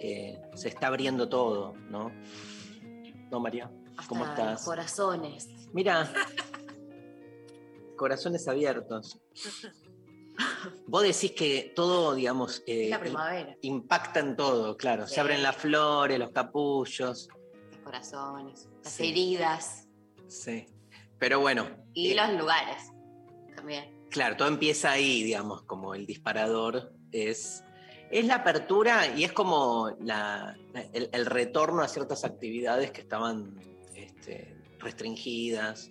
que se está abriendo todo, ¿no? ¿No, María? ¿Cómo Hasta estás? corazones. Mira, corazones abiertos. Vos decís que todo, digamos, eh, Es la primavera. impacta en todo, claro. Sí. Se abren las flores, los capullos. Los corazones. Las Sí. heridas. Sí. Pero bueno, Y eh, los lugares. También. claro, todo empieza ahí, digamos, como el disparador es, es la apertura y es como el, retorno a ciertas actividades que estaban este, restringidas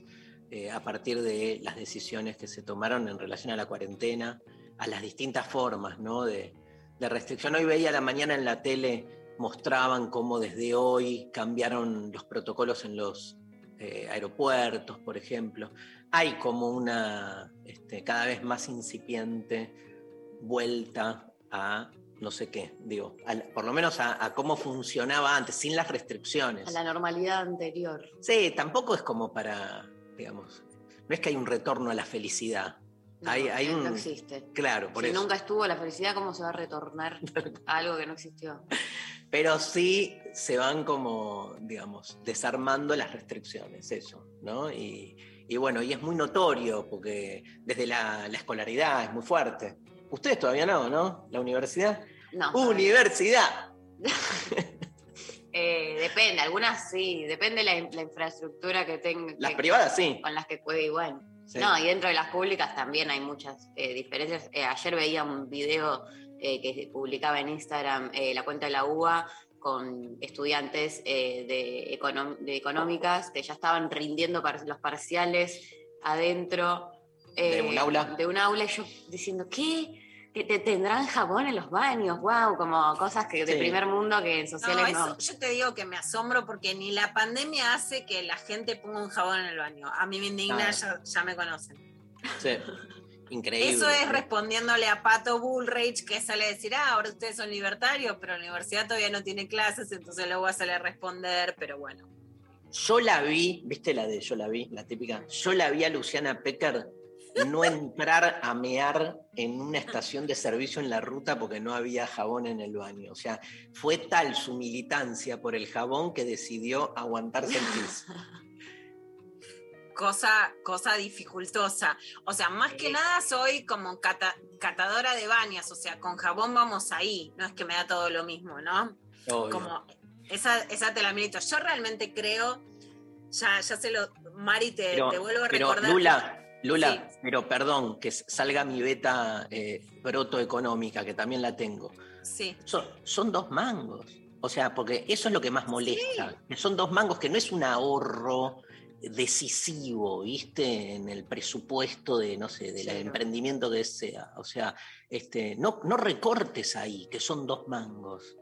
eh, a partir de las decisiones que se tomaron en relación a la cuarentena, a las distintas formas ¿no? de, de restricción. Hoy veía la mañana en la tele, mostraban cómo desde hoy cambiaron los protocolos en los eh, aeropuertos, por ejemplo. Hay como una este, cada vez más incipiente vuelta a no sé qué, digo, al- por lo menos a, a cómo funcionaba antes, sin las restricciones. A la normalidad anterior. Sí, tampoco es como para, digamos, no es que hay un retorno a la felicidad. No, Hay- hay no un- existe. Claro, por si eso. nunca estuvo la felicidad, ¿cómo se va a retornar a algo que no existió? Pero sí se van como, digamos, desarmando las restricciones, eso, ¿no? Y, y bueno, y es muy notorio porque desde la, la escolaridad es muy fuerte. Ustedes todavía no, ¿no? La universidad. No. Universidad. Eh, depende, algunas sí, depende la, la infraestructura que tenga. Las que- privadas sí. Con las que puede igual. Sí. No, y dentro de las públicas también hay muchas eh, diferencias. Eh, ayer veía un video que publicaba en Instagram la cuenta de la UBA con estudiantes de, econom- de económicas que ya estaban rindiendo par- los parciales adentro ¿De un aula? De un aula, y yo diciendo, ¿qué? ¿Que te tendrán jabón en los baños? ¡Wow! Como cosas que de Sí. primer mundo que en sociales no. eso yo te digo que me asombro porque ni la pandemia hace que la gente ponga un jabón en el baño. A mí me indigna, ya me conocen. Sí. Increíble. Eso es respondiéndole a Pato Bullrich, que sale a decir, ah, ahora ustedes son libertarios, pero la universidad todavía no tiene clases, entonces luego va a salir a responder, pero bueno. Yo la vi, ¿viste la de yo la vi? La típica. Yo la vi a Luciana Pecker no entrar a mear en una estación de servicio en la ruta porque no había jabón en el baño. O sea, fue tal su militancia por el jabón que decidió aguantarse el pis. Cosa, cosa dificultosa. O sea, más que nada soy como cata- catadora de bañas, o sea, con jabón vamos ahí, no es que me da todo lo mismo, ¿no? Obvio. como esa, esa te la milito. Yo realmente creo, ya, ya se lo, Mari, te, Pero, te vuelvo a pero, recordar. Lula, Lula, Sí. pero perdón, que salga mi beta eh, protoeconómica, que también la tengo. Sí, Son, son dos mangos. O sea, porque eso es lo que más molesta. que Son dos mangos que no es un ahorro decisivo, ¿viste? En el presupuesto de, no sé, del Claro. emprendimiento que sea. O sea, este, no, no recortes ahí, que son dos mangos.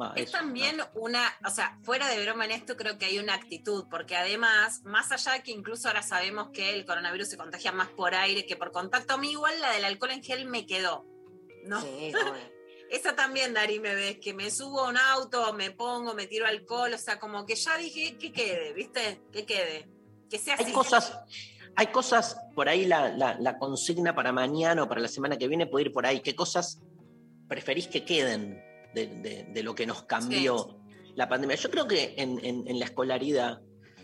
Va, Es eso, también una, o sea, fuera de broma en esto, creo que hay una actitud, porque además, más allá de que incluso ahora sabemos que el coronavirus se contagia más por aire que por contacto, a mí igual la del alcohol en gel me quedó. ¿no? Sí. Esa también, Dari, me ves, que me subo a un auto, me pongo, me tiro alcohol, o sea, como que ya dije que quede, ¿viste? Que quede. Que sea así. Hay cosas, hay cosas, por ahí la, la- la consigna para mañana o para la semana que viene puede ir por ahí. ¿Qué cosas preferís que queden de, de- de lo que nos cambió la pandemia? Yo creo que en, en- en la escolaridad,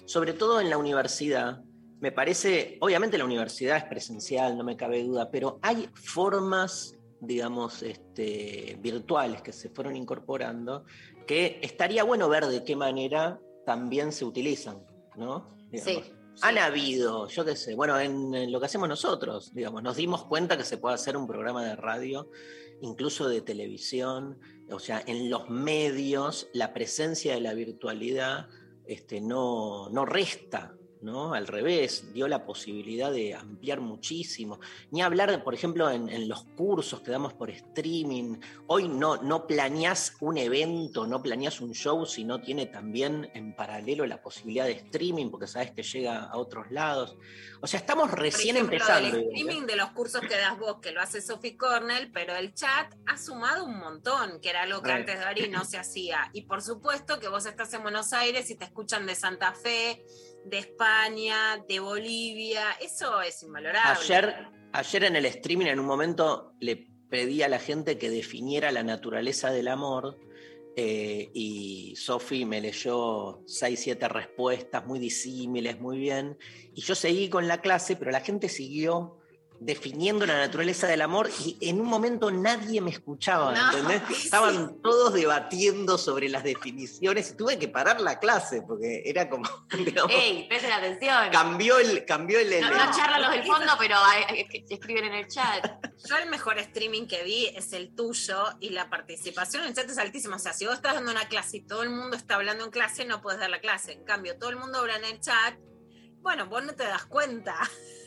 sobre todo en la universidad, me parece, obviamente la universidad es presencial, no me cabe duda, pero hay formas, digamos, este, virtuales que se fueron incorporando, que estaría bueno ver de qué manera también se utilizan, ¿no? Digamos. Sí. Han habido, yo qué sé, bueno, en, en lo que hacemos nosotros, digamos, nos dimos cuenta que se puede hacer un programa de radio, incluso de televisión, o sea, en los medios la presencia de la virtualidad este, no, no resta, ¿no? Al revés, dio la posibilidad de ampliar muchísimo. Ni hablar, por ejemplo, en, en los cursos que damos por streaming. Hoy no, no planeás un evento, no planeás un show si no tiene también en paralelo la posibilidad de streaming, porque sabes que llega a otros lados. O sea, estamos Por recién ejemplo, empezando. el ¿no? streaming de los cursos que das vos, que lo hace Sophie Cornell, pero el chat ha sumado un montón, que era algo que antes de Ari no se hacía. Y por supuesto que vos estás en Buenos Aires y te escuchan de Santa Fe, de España, de Bolivia. Eso es invalorable. Ayer, ayer en el streaming, en un momento, le pedí a la gente que definiera la naturaleza del amor. eh, y Sofi me leyó seis, siete respuestas muy disímiles, muy bien. Y yo seguí con la clase, pero la gente siguió definiendo la naturaleza del amor y en un momento nadie me escuchaba, No, ¿entendés? sí. Estaban todos debatiendo sobre las definiciones y tuve que parar la clase porque era como, digamos, ¡Ey, presten atención! cambió el, cambió el, No, no charlan los del fondo, pero hay- hay- que escriben en el chat. Yo el mejor streaming que vi es el tuyo y la participación en el chat es altísima. O sea, si vos estás dando una clase y todo el mundo está hablando en clase, no puedes dar la clase. En cambio, todo el mundo habla en el chat. Bueno, vos no te das cuenta.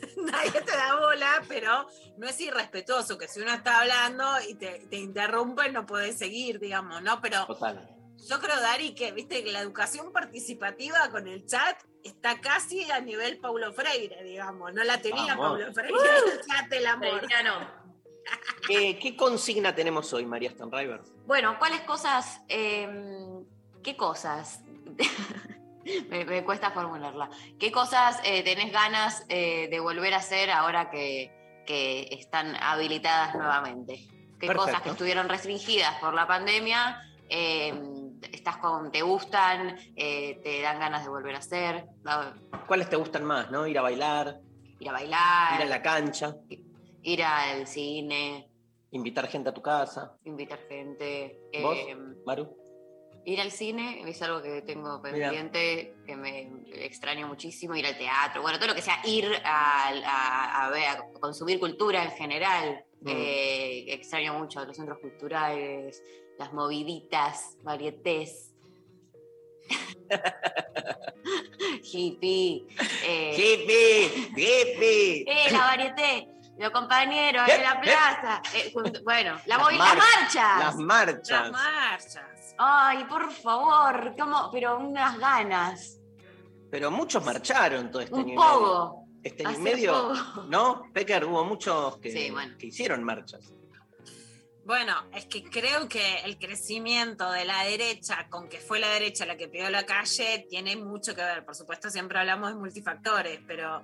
Nadie te da bola, pero no es irrespetuoso que si uno está hablando y te, te interrumpe, no podés seguir, digamos, ¿no? Pero Total. yo creo, Dari, que viste que la educación participativa con el chat está casi a nivel Paulo Freire, digamos. No la tenía Vamos. Paulo Freire, el chat del amor. ¿Qué, qué consigna tenemos hoy, María Stanriver? Bueno, ¿cuáles cosas, em, qué cosas, me, me cuesta formularla, qué cosas eh, tenés ganas eh, de volver a hacer ahora que, que están habilitadas nuevamente? ¿Qué Perfecto. cosas que estuvieron restringidas por la pandemia em, estás con, te gustan, eh, te dan ganas de volver a hacer? ¿Cuáles te gustan más, no? Ir a bailar, Ir a bailar, ir a la cancha, ir al cine, invitar gente a tu casa. invitar gente. ¿Vos? em, Maru. Ir al cine es algo que tengo pendiente, que me extraño muchísimo, ir al teatro, bueno, todo lo que sea ir a, a- a ver, a consumir cultura en general. Mm. Eh, extraño mucho los centros culturales, las moviditas, varietés. Hippie. Eh, ¡Hippie! ¡Hippie! ¡Eh, la varieté! Los compañeros en la plaza. Eh, junto- bueno, la Las movi- las marchas. Las marchas. Las marchas. Ay, por favor, ¿cómo? Pero unas ganas. Pero muchos marcharon todo este Un año medio. pogo. Este año y medio. ¿no? Pecker, hubo muchos que, Sí, bueno. que hicieron marchas. Bueno, es que creo que el crecimiento de la derecha, con que fue la derecha la que pidió la calle, tiene mucho que ver. Por supuesto, siempre hablamos de multifactores, pero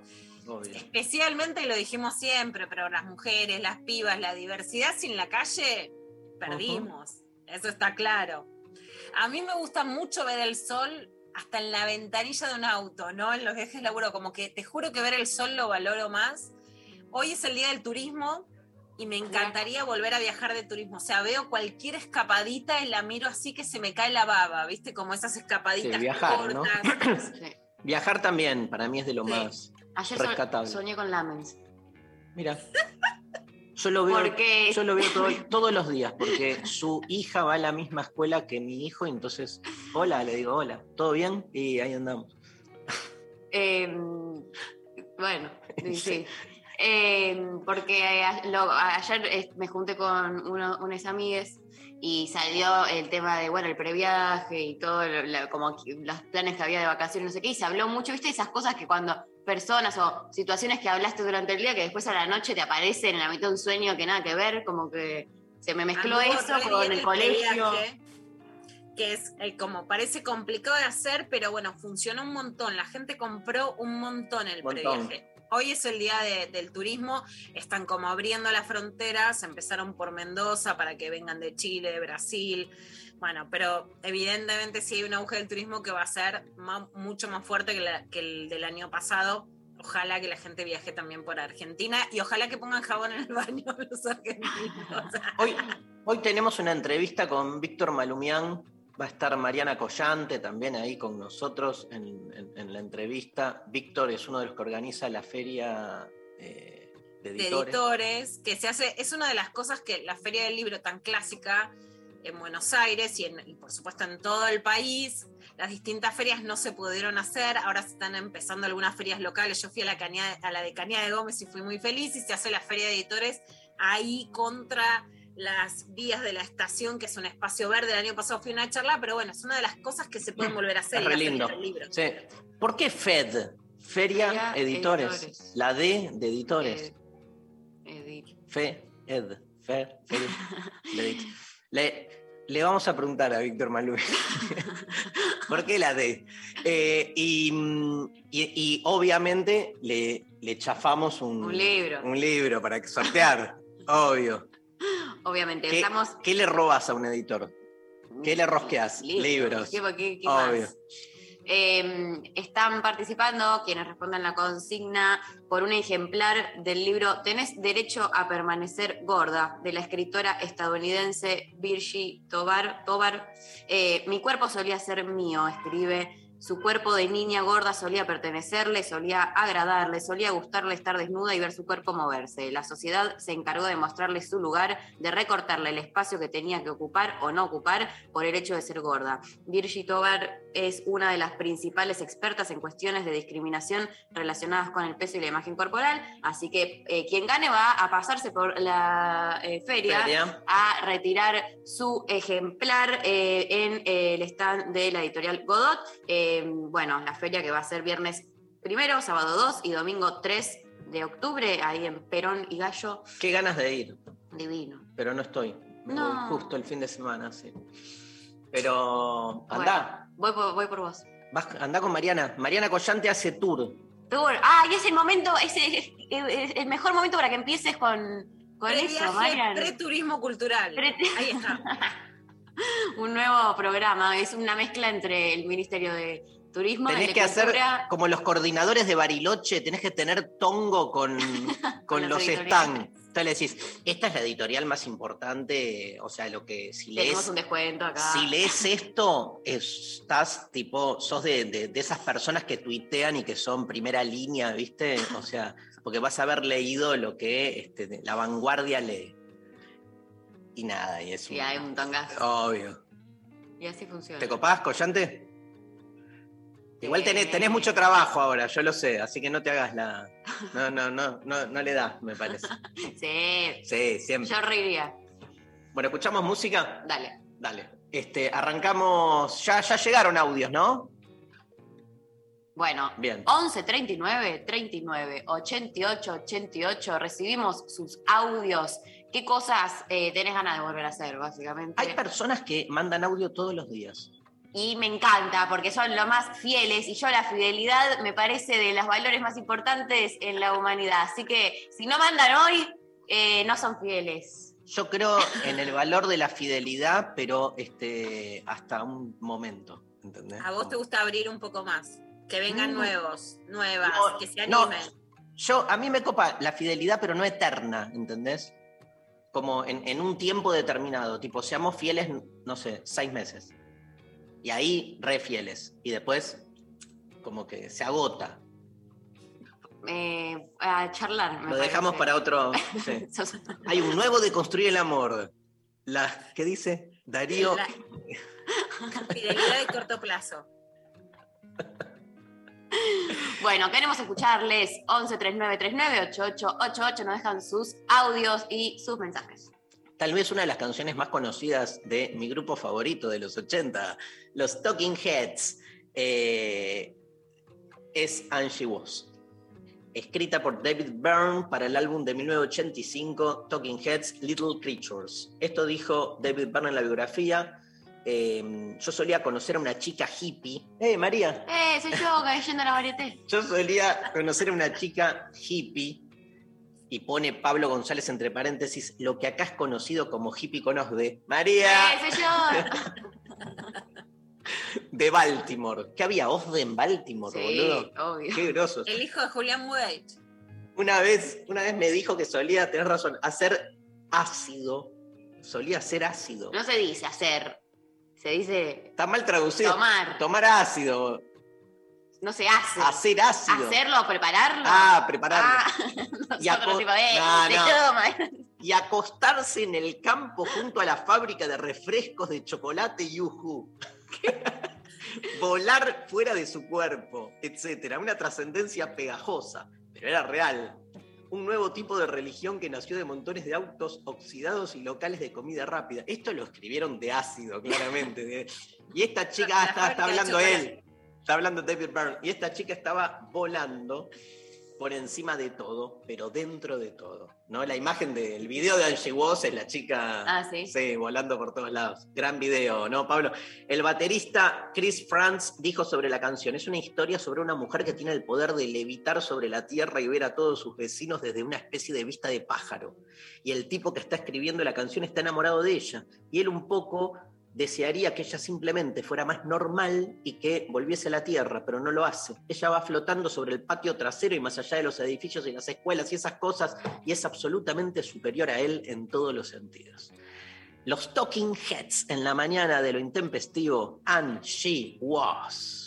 Obvio. especialmente lo dijimos siempre, pero las mujeres, las pibas, la diversidad sin la calle, perdimos. Eso está claro. A mí me gusta mucho ver el sol hasta en la ventanilla de un auto, ¿no? En los viajes laburo, como que te juro que ver el sol lo valoro más. Hoy es el día del turismo y me encantaría volver a viajar de turismo. O sea, veo cualquier escapadita y la miro así que se me cae la baba, ¿viste? Como esas escapaditas Sí, viajar, ¿no? cortas. Sí. Viajar también, para mí es de lo Sí. más Ayer so- rescatable. soñé con Lamens. Mira. Yo lo veo, Porque yo lo veo todo- todos los días, porque su hija va a la misma escuela que mi hijo, y entonces, hola, le digo, hola, ¿todo bien? Y ahí andamos. Eh, bueno, sí. sí. Eh, porque a- lo- ayer eh, me junté con uno, unas amigas y salió el tema de, bueno, el previaje y todo, lo- como los planes que había de vacaciones, no sé qué, y se habló mucho, viste, esas cosas que cuando personas o situaciones que hablaste durante el día que después a la noche te aparecen en la mitad de un sueño que nada que ver, como que se me mezcló eso con el colegio. previaje, Que es eh, como parece complicado de hacer, pero bueno, funcionó un montón. La gente compró un montón el Montón. previaje. Hoy es el día de- del turismo, están como abriendo las fronteras, empezaron por Mendoza para que vengan de Chile, de Brasil. Bueno, pero evidentemente sí hay un auge del turismo que va a ser mucho más fuerte que, la- que el del año pasado. Ojalá que la gente viaje también por Argentina y ojalá que pongan jabón en el baño los argentinos. Hoy, hoy tenemos una entrevista con Víctor Malumián, Va a estar Mariana Collante también ahí con nosotros en, en- en la entrevista. Víctor es uno de los que organiza la feria eh, de de editores. editores, que se hace, es una de las cosas que la Feria del Libro tan clásica en Buenos Aires y, en- y por supuesto en todo el país, las distintas ferias no se pudieron hacer, ahora se están empezando algunas ferias locales, yo fui a la, Cañada- a la de Cañada de Gómez y fui muy feliz y se hace la Feria de Editores ahí contra las vías de la estación, que es un espacio verde, el año pasado fui a una charla, pero bueno, es una de las cosas que se pueden volver a hacer. Es re lindo. Libro. Sí. ¿Por qué FED? Feria, Feria Editores. Editores. La D de editores. Eh, Edith. Fe, Ed, Fe, Feria de edit- Le, le vamos a preguntar a Víctor Malú. ¿Por qué la D? Eh, y, y- y obviamente le, le chafamos un, Un libro. un libro para sortear, obvio. Obviamente, ¿Qué, estamos. qué le robas a un editor? ¿Qué le rosqueas? Libros. ¿Qué, qué- qué Obvio. más? Eh, están participando quienes respondan la consigna por un ejemplar del libro Tenés derecho a permanecer gorda, de la escritora estadounidense Virgie Tobar. Tobar. Eh, Mi cuerpo solía ser mío, escribe. Su cuerpo de niña gorda solía pertenecerle, solía agradarle, solía gustarle estar desnuda y ver su cuerpo moverse. La sociedad se encargó de mostrarle su lugar, de recortarle el espacio que tenía que ocupar o no ocupar por el hecho de ser gorda. Virgie Tobar es una de las principales expertas en cuestiones de discriminación relacionadas con el peso y la imagen corporal, así que eh, quien gane va a pasarse por la eh, feria Feria. a retirar su ejemplar eh, en el stand de la editorial Godot. Eh, bueno, la feria que va a ser viernes primero, sábado 2 y domingo 3 de octubre, ahí en Perón y Gallo. Qué ganas de ir, Divino. pero no estoy. Me No. voy justo el fin de semana, sí. Pero anda, Bueno, voy, por, voy por vos. vas- anda con Mariana. Mariana Collante hace tour. Tour. Ah, y es el momento, es, es- es el mejor momento para que empieces con, con eso, pre-turismo cultural. Pre- Ahí está. Un nuevo programa, es una mezcla entre el Ministerio de Turismo Tenés de que hacer como los coordinadores de Bariloche, tenés que tener tongo con, con los los stands. Entonces le decís, esta es la editorial más importante, o sea, lo que si tenemos lees, un descuento acá. si lees esto, estás tipo, sos de, de- de esas personas que tuitean y que son primera línea, ¿viste? O sea, porque vas a haber leído lo que este, la vanguardia lee. Y nada, y es Y hay un tongazo. obvio. Y así funciona. ¿Te copás, Collante? Igual tenés, tenés mucho trabajo ahora, yo lo sé, así que no te hagas la. No, no, no, no, no le das, me parece. Sí, Sí, siempre. yo reiría. Bueno, ¿escuchamos música? Dale. Dale. Este, arrancamos. Ya, ya llegaron audios, ¿no? Bueno, Bien. 11 39 39 88 88 recibimos sus audios. ¿Qué cosas eh, tenés ganas de volver a hacer, básicamente? Hay personas que mandan audio todos los días. y me encanta porque son los más fieles y yo la fidelidad me parece de los valores más importantes en la humanidad. Así que si no mandan hoy, eh, no son fieles. Yo creo en el valor de la fidelidad, pero este, hasta un momento. ¿entendés? A vos te gusta abrir un poco más. Que vengan Mm. nuevos, nuevas, No, que se no. animen. Yo, a mí me copa la fidelidad, pero no eterna, ¿entendés? Como en, en un tiempo determinado, tipo, seamos fieles, no sé, seis meses. Y ahí re fieles. Y después, como que se agota. Eh, a charlar. me Lo dejamos parece. para otro. sí. Hay un nuevo de construir el amor. La, ¿Qué dice? Darío. La- Fidelidad de corto plazo. Bueno, queremos escucharles 11 39 39 88 88. Nos dejan sus audios y sus mensajes. Tal vez una de las canciones más conocidas de mi grupo favorito de los 80, los Talking Heads, eh, es Angie Was. Escrita por David Byrne para el álbum de 1985, Talking Heads, Little Creatures. Esto dijo David Byrne en la biografía. Eh, yo solía conocer a una chica hippie. ¡Eh, María! Eh, soy yo cayendo a la varieté. Yo solía conocer a una chica hippie y pone Pablo González entre paréntesis lo que acá es conocido como hippie con osde. María Eh, soy yo. de Baltimore. ¿Qué había osde en Baltimore, Sí, boludo? obvio. Qué grosos. El hijo de Julián Mudet. Una vez, una vez me dijo que solía, tenés razón, hacer ácido. Solía hacer ácido. No se dice hacer, Se dice Está mal traducido. tomar. Tomar ácido. No se hace. Hacer ácido. Hacerlo, prepararlo. Ah, prepararlo. Ah, Y nosotros aco- tipo, eh, No, se no. toma. Y acostarse en el campo junto a la fábrica de refrescos de chocolate Yuhu. Volar fuera de su cuerpo, etcétera. Una trascendencia pegajosa, pero era real. Un nuevo tipo de religión que nació de montones de autos oxidados y locales de comida rápida. Esto lo escribieron de ácido, claramente. de- Y esta chica, ah, está, está hablando él, está hablando David Byrne. Y esta chica estaba volando por encima de todo, pero dentro de todo. ¿no? La imagen del video de Angie Woz es la chica Ah, sí. volando por todos lados. Gran video, ¿no, Pablo? El baterista Chris Franz dijo sobre la canción, es una historia sobre una mujer que tiene el poder de levitar sobre la tierra y ver a todos sus vecinos desde una especie de vista de pájaro. Y el tipo que está escribiendo la canción está enamorado de ella. Y él un poco desearía que ella simplemente fuera más normal y que volviese a la tierra, pero no lo hace. Ella va flotando sobre el patio trasero y más allá de los edificios y las escuelas y esas cosas, y es absolutamente superior a él en todos los sentidos. Los Talking Heads en la mañana de lo intempestivo, and she was.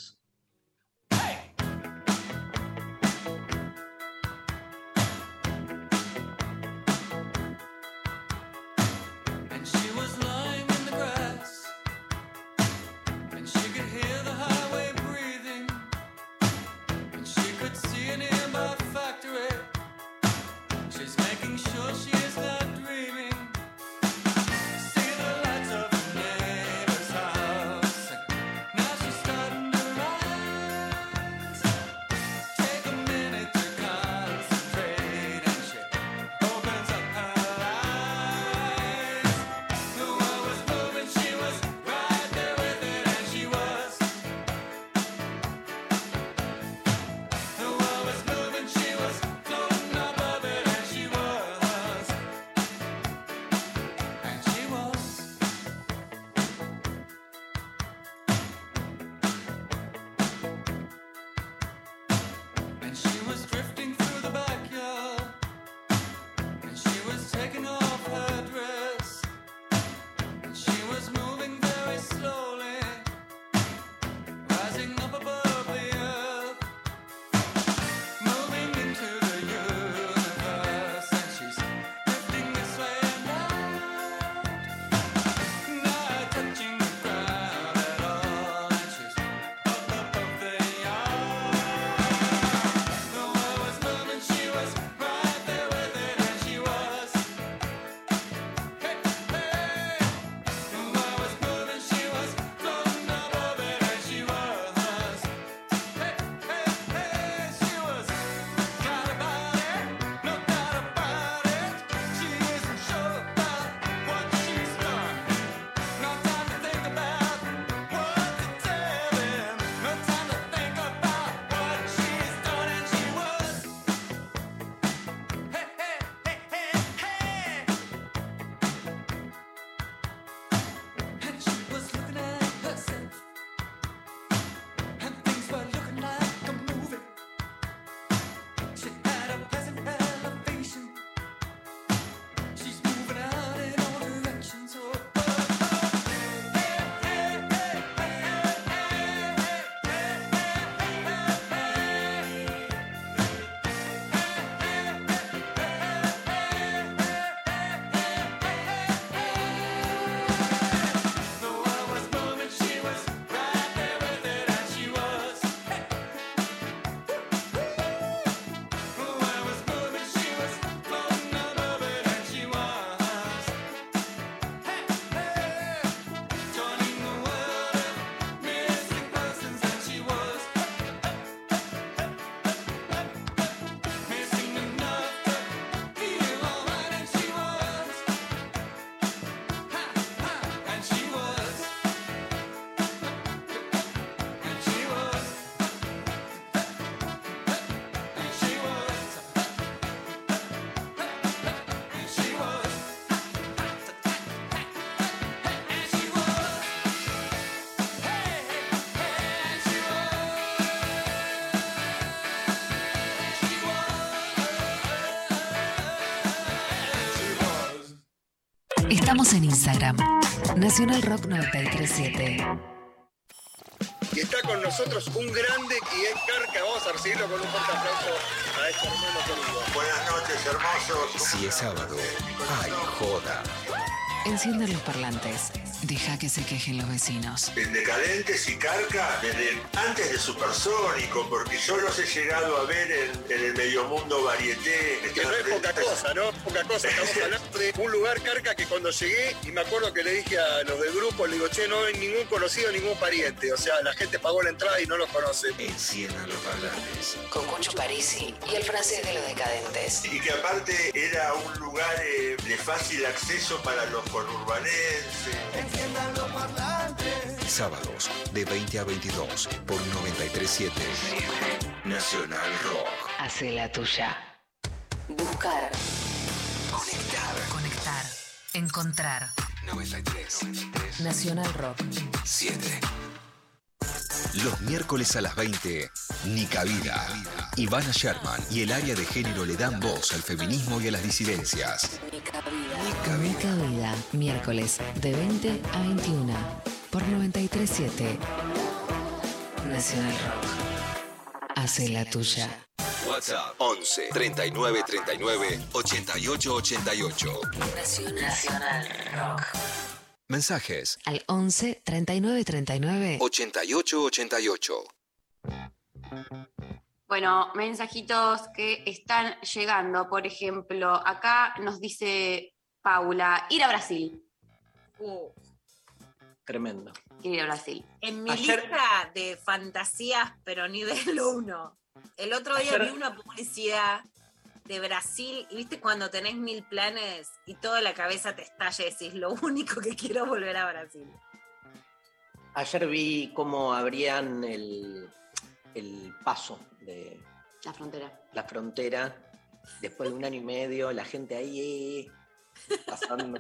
Estamos en Instagram. Nacional Rock 937. Y está con nosotros un grande y es Carca. Vamos a recibirlo con un fuerte aplauso a este hermano querido. Buenas noches, hermosos. Si es sábado, ay, joda. Enciendan los parlantes. Deja que se quejen los vecinos. En Decadentes y Carca, desde antes de Supersónico, porque yo los he llegado a ver en, en el medio mundo varieté. Que no es poca cosa, ¿no? Poca cosa. Estamos hablando de un lugar, Carca, que cuando llegué, y me acuerdo que le dije a los del grupo, le digo, che, no hay ningún conocido, ningún pariente. O sea, la gente pagó la entrada y no los conoce. Enciendan los parlantes. Con Cucho Parisi y el francés de los decadentes. Y que aparte era un lugar eh, de fácil acceso para los conurbanenses. Sábados de 20 a 22 por 937 Nacional Rock. Hace la tuya. Buscar. Encontrar. 93. Nacional Rock. 7. Los miércoles a las 20, Nica Vida. Ivana Sherman y el área de género le dan voz al feminismo y a las disidencias. Nica Vida. Miércoles de 20 a 21 por 937 Nacional Rock. Hace la tuya. WhatsApp 11 39 39 88 88. Nacional Rock. Mensajes Al 11 39 39 88 88. Bueno, mensajitos que están llegando. Por ejemplo, acá nos dice Paula, ir a Brasil. Uh, Tremendo. Ir a Brasil. en mi Ayer- lista de fantasías, pero nivel uno. El otro día vi una publicidad de Brasil y viste cuando tenés mil planes y toda la cabeza te estalla y decís, lo único que quiero es volver a Brasil. Ayer vi cómo abrían el, el paso de La frontera. la frontera. Después de un año y medio, la gente ahí pasando.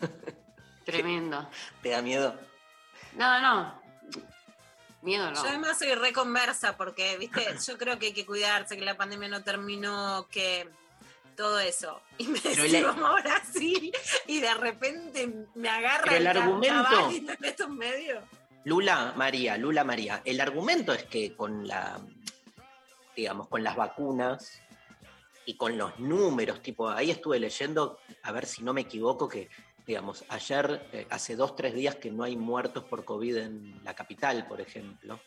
Tremendo. ¿Te da miedo? No, no. Miedo no. Yo además soy reconversa porque, viste, yo creo que hay que cuidarse, que la pandemia no terminó, que todo eso. Y me decís, el- vamos a Brasil y de repente me agarra Pero el argumento- y me meto en medio. Lula María, Lula María. El argumento es que con la, digamos, con las vacunas y con los números, tipo, ahí estuve leyendo, a ver si no me equivoco, que, digamos, ayer, eh, hace dos, tres días que no hay muertos por COVID en la capital, por ejemplo.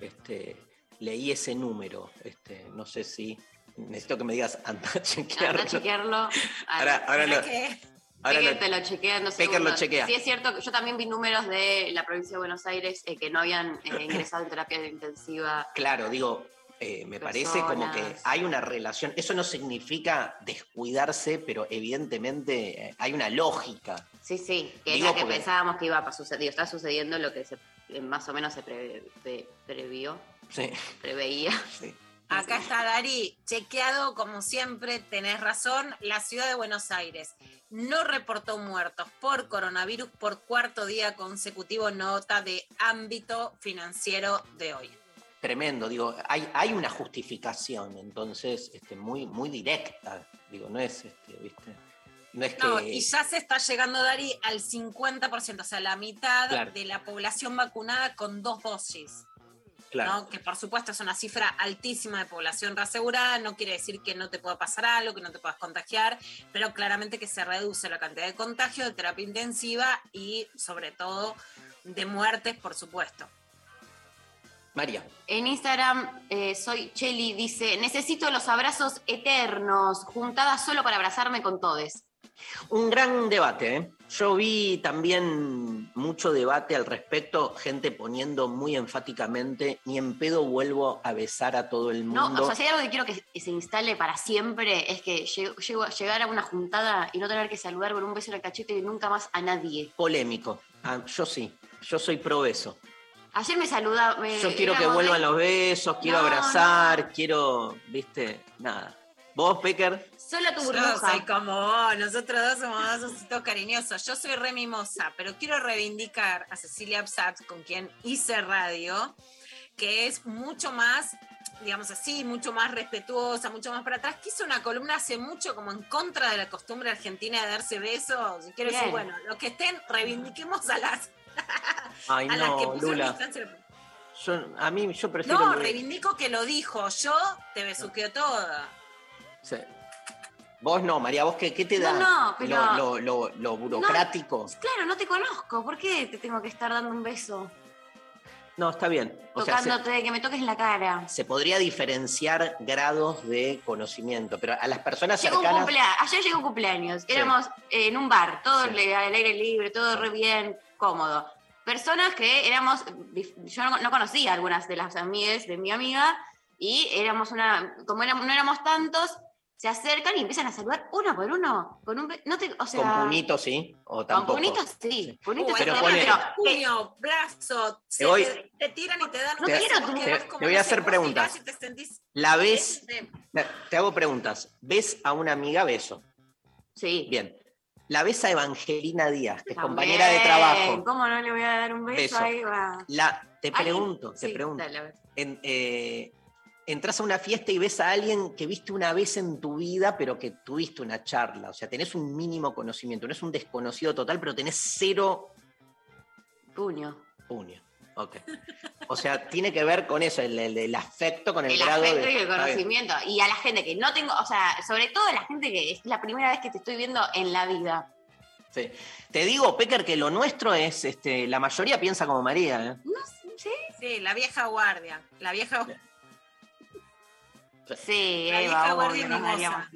Este, leí ese número, este, no sé si, necesito que me digas, anda a chequearlo. Anda a chequearlo. Ahora, ahora lo- ¿Para qué? ahora lo- te lo chequea dos Becker lo chequea. Sí, es cierto que yo también vi números de la provincia de Buenos Aires eh, que no habían eh, ingresado en terapia intensiva. Claro, digo, eh, me parece como que hay una relación. Eso no significa descuidarse, pero evidentemente eh, hay una lógica. Sí, sí, que Digo es la que porque- pensábamos que iba a suceder. Está sucediendo lo que se, eh, más o menos se pre- pre- previó, Sí, preveía. sí. Acá está Dari, chequeado como siempre, tenés razón, la ciudad de Buenos Aires no reportó muertos por coronavirus por cuarto día consecutivo, nota de ámbito financiero de hoy. Tremendo, digo, hay, hay una justificación, entonces, este, muy, muy directa. Digo, no es, este, ¿viste? No es que. No, y ya se está llegando, Dari, al 50%, o sea, la mitad Claro. de la población vacunada con dos dosis. claro. ¿no? Que por supuesto es una cifra altísima de población reasegurada, no quiere decir que no te pueda pasar algo, que no te puedas contagiar, pero claramente que se reduce la cantidad de contagios, de terapia intensiva y sobre todo de muertes, por supuesto. María, En Instagram, eh, soy Cheli, dice, necesito los abrazos eternos, juntada solo para abrazarme con todes. un gran debate. ¿eh? Yo vi también mucho debate al respecto, gente poniendo muy enfáticamente, ni en pedo vuelvo a besar a todo el No, mundo. o sea, si hay algo que quiero que se instale para siempre, es que llego a llegar a una juntada y no tener que saludar con un beso en el cachete y nunca más a nadie. Polémico. Ah, yo sí, yo soy pro beso. Ayer me saluda. me- Yo quiero que vuelvan de- los besos, quiero No, abrazar, quiero, viste, nada. ¿Vos, Pecker? Solo tu Yo burbuja. soy como vos, nosotros dos somos dos ositos cariñosos. Yo soy re mimosa, pero quiero reivindicar a Cecilia Absat, con quien hice radio, que es mucho más digamos así, mucho más respetuosa, mucho más para atrás, que hizo una columna hace mucho como en contra de la costumbre argentina de darse besos. Y quiero decir, bueno, los que estén, reivindiquemos a las, Ay, a que no, pusieron Lula. distancia. Yo, a mí yo prefiero. No, el- reivindico que lo dijo, yo te besuqueo toda. Sí. Vos no, María, ¿vos qué, qué te da? no, pero- Lo, lo- lo- lo burocrático. Claro, no te conozco. ¿Por qué te tengo que estar dando un beso? No, está bien. O sea, se, Tocándote, que me toques la cara. se podría diferenciar grados de conocimiento, pero a las personas Llegó cercanas. ayer llegó un cumpleaños, éramos en un bar, todo Sí. al aire libre, todo re bien, cómodo. Personas que éramos, yo no, no conocía a algunas de las amigas de mi amiga, y éramos una, como éramos- no éramos tantos, se acercan y empiezan a saludar uno por uno, con un, no te, o sea, Con puñito, sí, o con punitos sí, punitos Uh, sí, pero pone- puño, brazo, se voy- te, te tiran y te dan No beso, quiero te- como, te voy a hacer preguntas. te La ves, te hago preguntas. ¿Ves a una amiga beso? sí. Bien. La ves a Evangelina Díaz, que es También, compañera de trabajo. ¿Cómo no le voy a dar un beso, Beso. ahí? Va. La, te ¿Alguien? pregunto, te Sí, pregunto. en- eh, entras a una fiesta y ves a alguien que viste una vez en tu vida, pero que tuviste una charla. O sea, tenés un mínimo conocimiento. No es un desconocido total, pero tenés cero Puño. puño. Ok. O sea, tiene que ver con eso, el, el- el afecto con el, el grado afecto de. y el conocimiento. Y a la gente que no tengo, o sea, sobre todo a la gente que es la primera vez que te estoy viendo en la vida. Sí. Te digo, Pecker, que lo nuestro es, este, la mayoría piensa como María. ¿eh? No sé, ¿sí? Sí, la vieja guardia. La vieja Sí, La vieja guardia nos mimosa.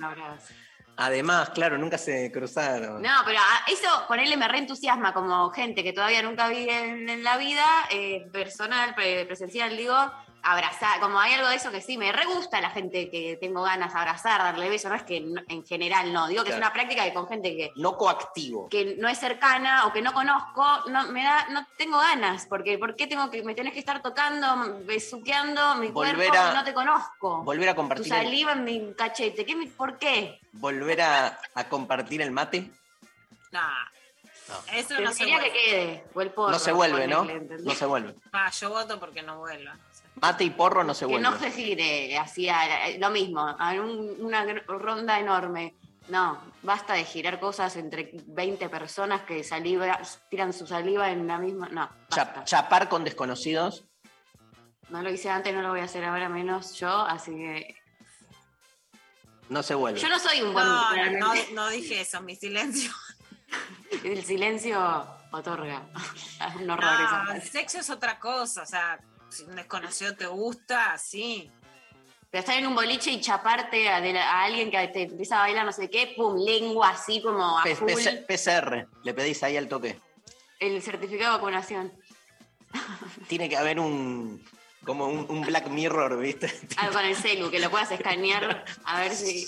Además, claro, nunca se cruzaron. No, pero a- eso ponerle me reentusiasma como gente que todavía nunca vi en, en la vida, eh, personal, pre- presencial, digo, abrazar, como hay algo de eso que sí, me re gusta la gente que tengo ganas de abrazar, darle beso, no es que no- en general no, digo que es una práctica que con gente que, No coactivo. que no es cercana o que no conozco, no me da, no tengo ganas, porque ¿por qué tengo que, me tenés que estar tocando, besuqueando mi Volver cuerpo a- y no te conozco? Volver a Tu compartir el, saliva en mi cachete, ¿qué ¿por qué? volver a, a compartir el mate. Nah, No. eso Pero no se quería que vuelve. quede, o el porro, No se vuelve, ¿no? No se vuelve. Ah, yo voto porque no vuelva. Mate y porro no se que vuelve. no se gire así, a- a- lo mismo, un- una ronda enorme. No, basta de girar cosas entre 20 personas que saliva, tiran su saliva en la misma. No, basta. chapar con desconocidos. No lo hice antes, no lo voy a hacer ahora menos yo, así que. No se vuelve. Yo no soy un buen. No, no, no, dije eso, mi silencio. El silencio otorga. Es un horror esa No, sexo es otra cosa, o sea, si un desconocido te gusta, sí. Pero estar en un boliche y chaparte a, de la- a alguien que te empieza a bailar no sé qué, pum, lengua así como a P- full. PCR. Le pedís ahí al toque. El certificado de vacunación. Tiene que haber un. Como un, un Black Mirror, ¿viste? Algo con el celu, que lo puedas escanear a ver si.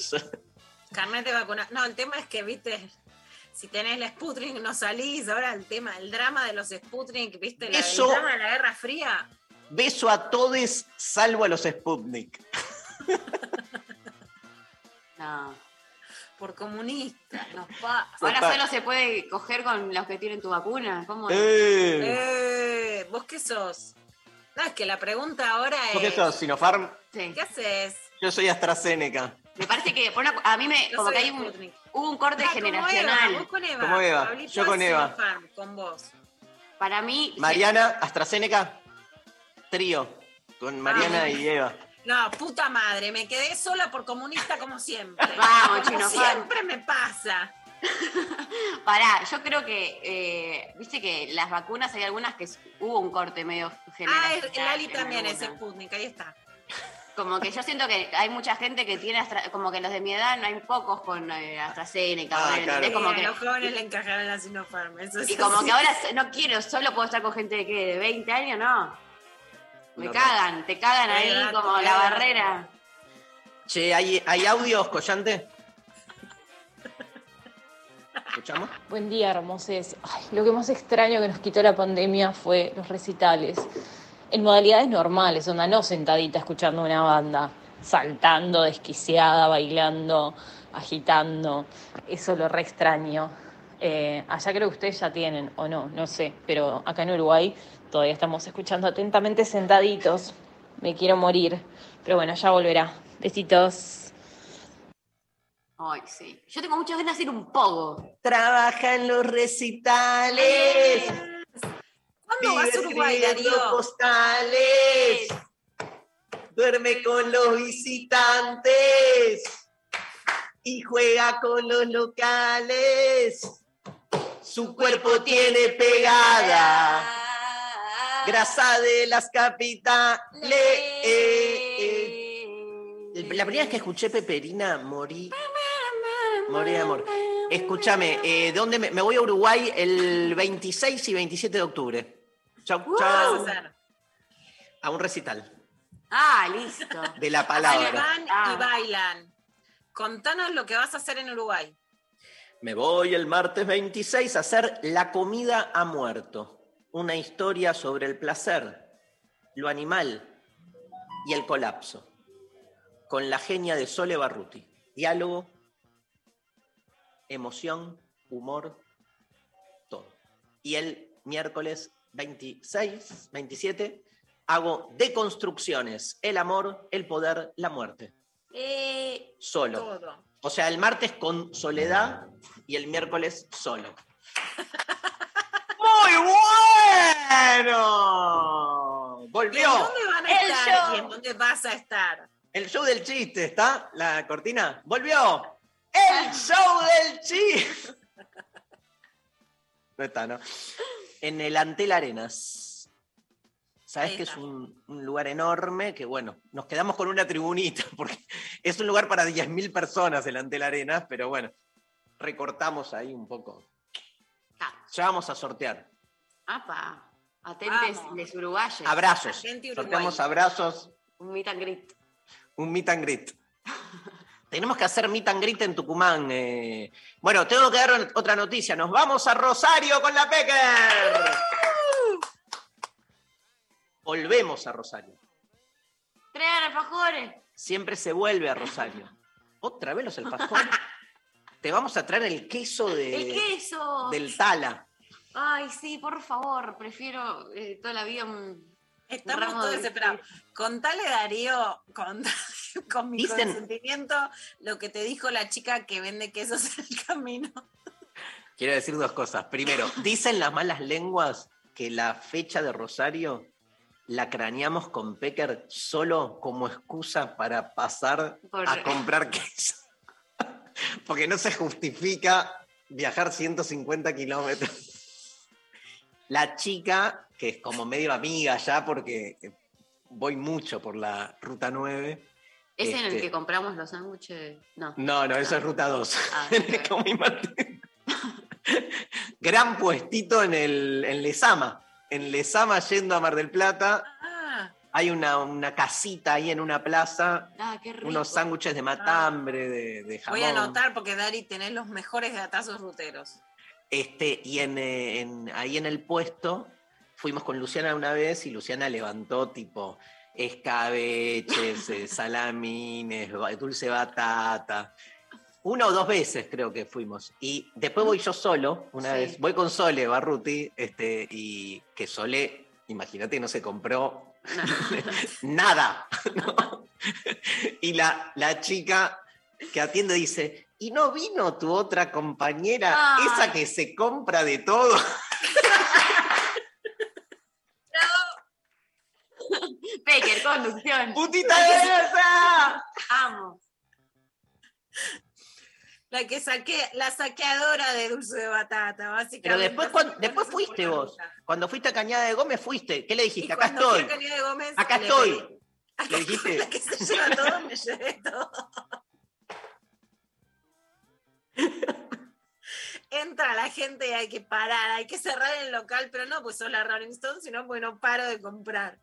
Carnet de vacunación. No, el tema es que, viste, si tenés la Sputnik no salís. Ahora el tema, el drama de los Sputnik, viste, la, Eso- el drama de la Guerra Fría. Beso a todos, salvo a los Sputnik. No. Por comunista, nos. Ahora solo se puede coger con los que tienen tu vacuna. ¿Cómo es? Eh. Eh, ¿Vos qué sos? No, es que la pregunta ahora es. ¿Vos qué sos, Sinopharm? Sí. ¿Qué haces? Yo soy AstraZeneca. Me parece que por una- a mí me. Yo como que hay un, hubo un corte Ah, como Eva, generacional. vos con Eva. Como Eva, Pablito yo con Eva. Sinopharm, con vos. Para mí. Mariana, AstraZeneca, trío. Con Mariana Ah. y Eva. No, puta madre, me quedé sola por comunista como siempre. Vamos, como Chino siempre me pasa. Pará, yo creo que. eh, Viste que las vacunas hay algunas que hubo un corte medio Ah, generacional. el Lali también es. Sputnik, ahí está. Como que yo siento que hay mucha gente que tiene. Astra- Como que los de mi edad no hay pocos con eh, AstraZeneca. Ah, ¿entendés? claro. Como Sí, que- a los jóvenes le encajarán la Sinopharm. Eso Y como así. que ahora no quiero, solo puedo estar con gente de, ¿qué? de 20 años, no. Me No, cagan, te cagan ahí gato, como la gato. barrera. Che, ¿hay, ¿hay audios, Collante? ¿Escuchamos? Buen día, hermoses. Ay, lo que más extraño que nos quitó la pandemia fue los recitales. En modalidades normales, onda no sentadita escuchando una banda, saltando, desquiciada, bailando, agitando. Eso lo re extraño. Eh, allá creo que ustedes ya tienen, o no, no sé, pero acá en Uruguay todavía estamos escuchando atentamente sentaditos. Me quiero morir. Pero bueno, ya volverá. Besitos. Ay, sí. Yo tengo muchas ganas de hacer un pogo. Trabaja en los recitales. ¿Cuándo vas a Uruguay, Darío? postales. Duerme con los visitantes. Y juega con los locales. Su cuerpo tiene pegada. Grasa de las capitales. La primera vez que escuché Peperina, morí. Morí de amor. Escúchame, eh, ¿dónde me, me voy a Uruguay el 26 y 27 de octubre? Chau, ¿Qué vas chau. a hacer? A un recital Ah, listo. de la Ahí palabra. van Ah. y bailan. Contanos lo que vas a hacer en Uruguay. Me voy el martes 26 a hacer La comida ha muerto. Una historia sobre el placer, lo animal y el colapso. Con la genia de Sole Barruti. Diálogo, emoción, humor, todo. Y el miércoles 26, 27, hago deconstrucciones, el amor, el poder, la muerte. Eh, Solo. Todo. O sea, el martes con soledad y el miércoles solo. ¡Muy bueno! ¿Y en Volvió. dónde van a El estar? show. ¿Y en dónde vas a estar? El show del chiste, ¿está? La cortina. ¡Volvió! ¡El show del chiste! No está, ¿no? En el Antel Arenas. Sabes que es un, un lugar enorme que, bueno, nos quedamos con una tribunita, porque es un lugar para 10.000 personas el Antel Arenas, pero bueno, recortamos ahí un poco. ah, Ya vamos a sortear. apa. Atentes Vamos. les uruguayes. Abrazos. Sorteamos abrazos, Un meet and greet. un meet and greet. Tenemos que hacer meet and greet en Tucumán. eh. Bueno, tengo que dar otra noticia. Nos vamos a Rosario con la Pecker. Volvemos a Rosario. Traigan alfajores. Siempre se vuelve a Rosario. ¿Otra vez los alfajores? Te vamos a traer el queso de, El queso. del Tala. Ay, sí, por favor. Prefiero eh, toda la vida un. Estamos ramo todos de- desesperados. Contale, Darío, con, con mi Dicen- consentimiento, lo que te dijo la chica que vende quesos en el camino. Quiero decir dos cosas. Primero, dicen las malas lenguas que la fecha de Rosario la craneamos con Pecker solo como excusa para pasar Por- a comprar queso. Porque no se justifica viajar 150 kilómetros. La chica, que es como medio amiga ya porque voy mucho por la ruta 9. ¿Es en el Este- que compramos los sándwiches? No. No, no, eso es ruta 2. Ah. Gran puestito en, el, en Lesama. En Lesama, yendo a Mar del Plata, Ah, hay una, una casita ahí en una plaza, Ah, qué rico. unos sándwiches de matambre, de, de jamón. voy a anotar porque Dari tenés los mejores gatazos ruteros. Este, y en, eh, en- ahí en el puesto fuimos con Luciana una vez y Luciana levantó tipo escabeches, eh, salamines, dulce batata. Una o dos veces creo que fuimos. Y después voy yo solo, una Sí. vez, voy con Sole Barruti, este, y que Sole, imagínate, no se compró nada. ¿no? Y la, la chica que atiende dice, ¿y no vino tu otra compañera, Ay. esa que se compra de todo? Pecker, conducción. ¡Putita de esa! Amo. La que saqué, la saqueadora de dulce de batata, básicamente. Pero después, cuando- después fuiste vos. Cuando fuiste a Cañada de Gómez, fuiste. ¿Qué le Y dijiste? Acá estoy. Gómez, Acá estoy. Le dijiste. La que se lleva todo, me llevé todo. Entra la gente y hay que parar, hay que cerrar el local, pero no pues sos la Rolling Stone, sino porque no paro de comprar.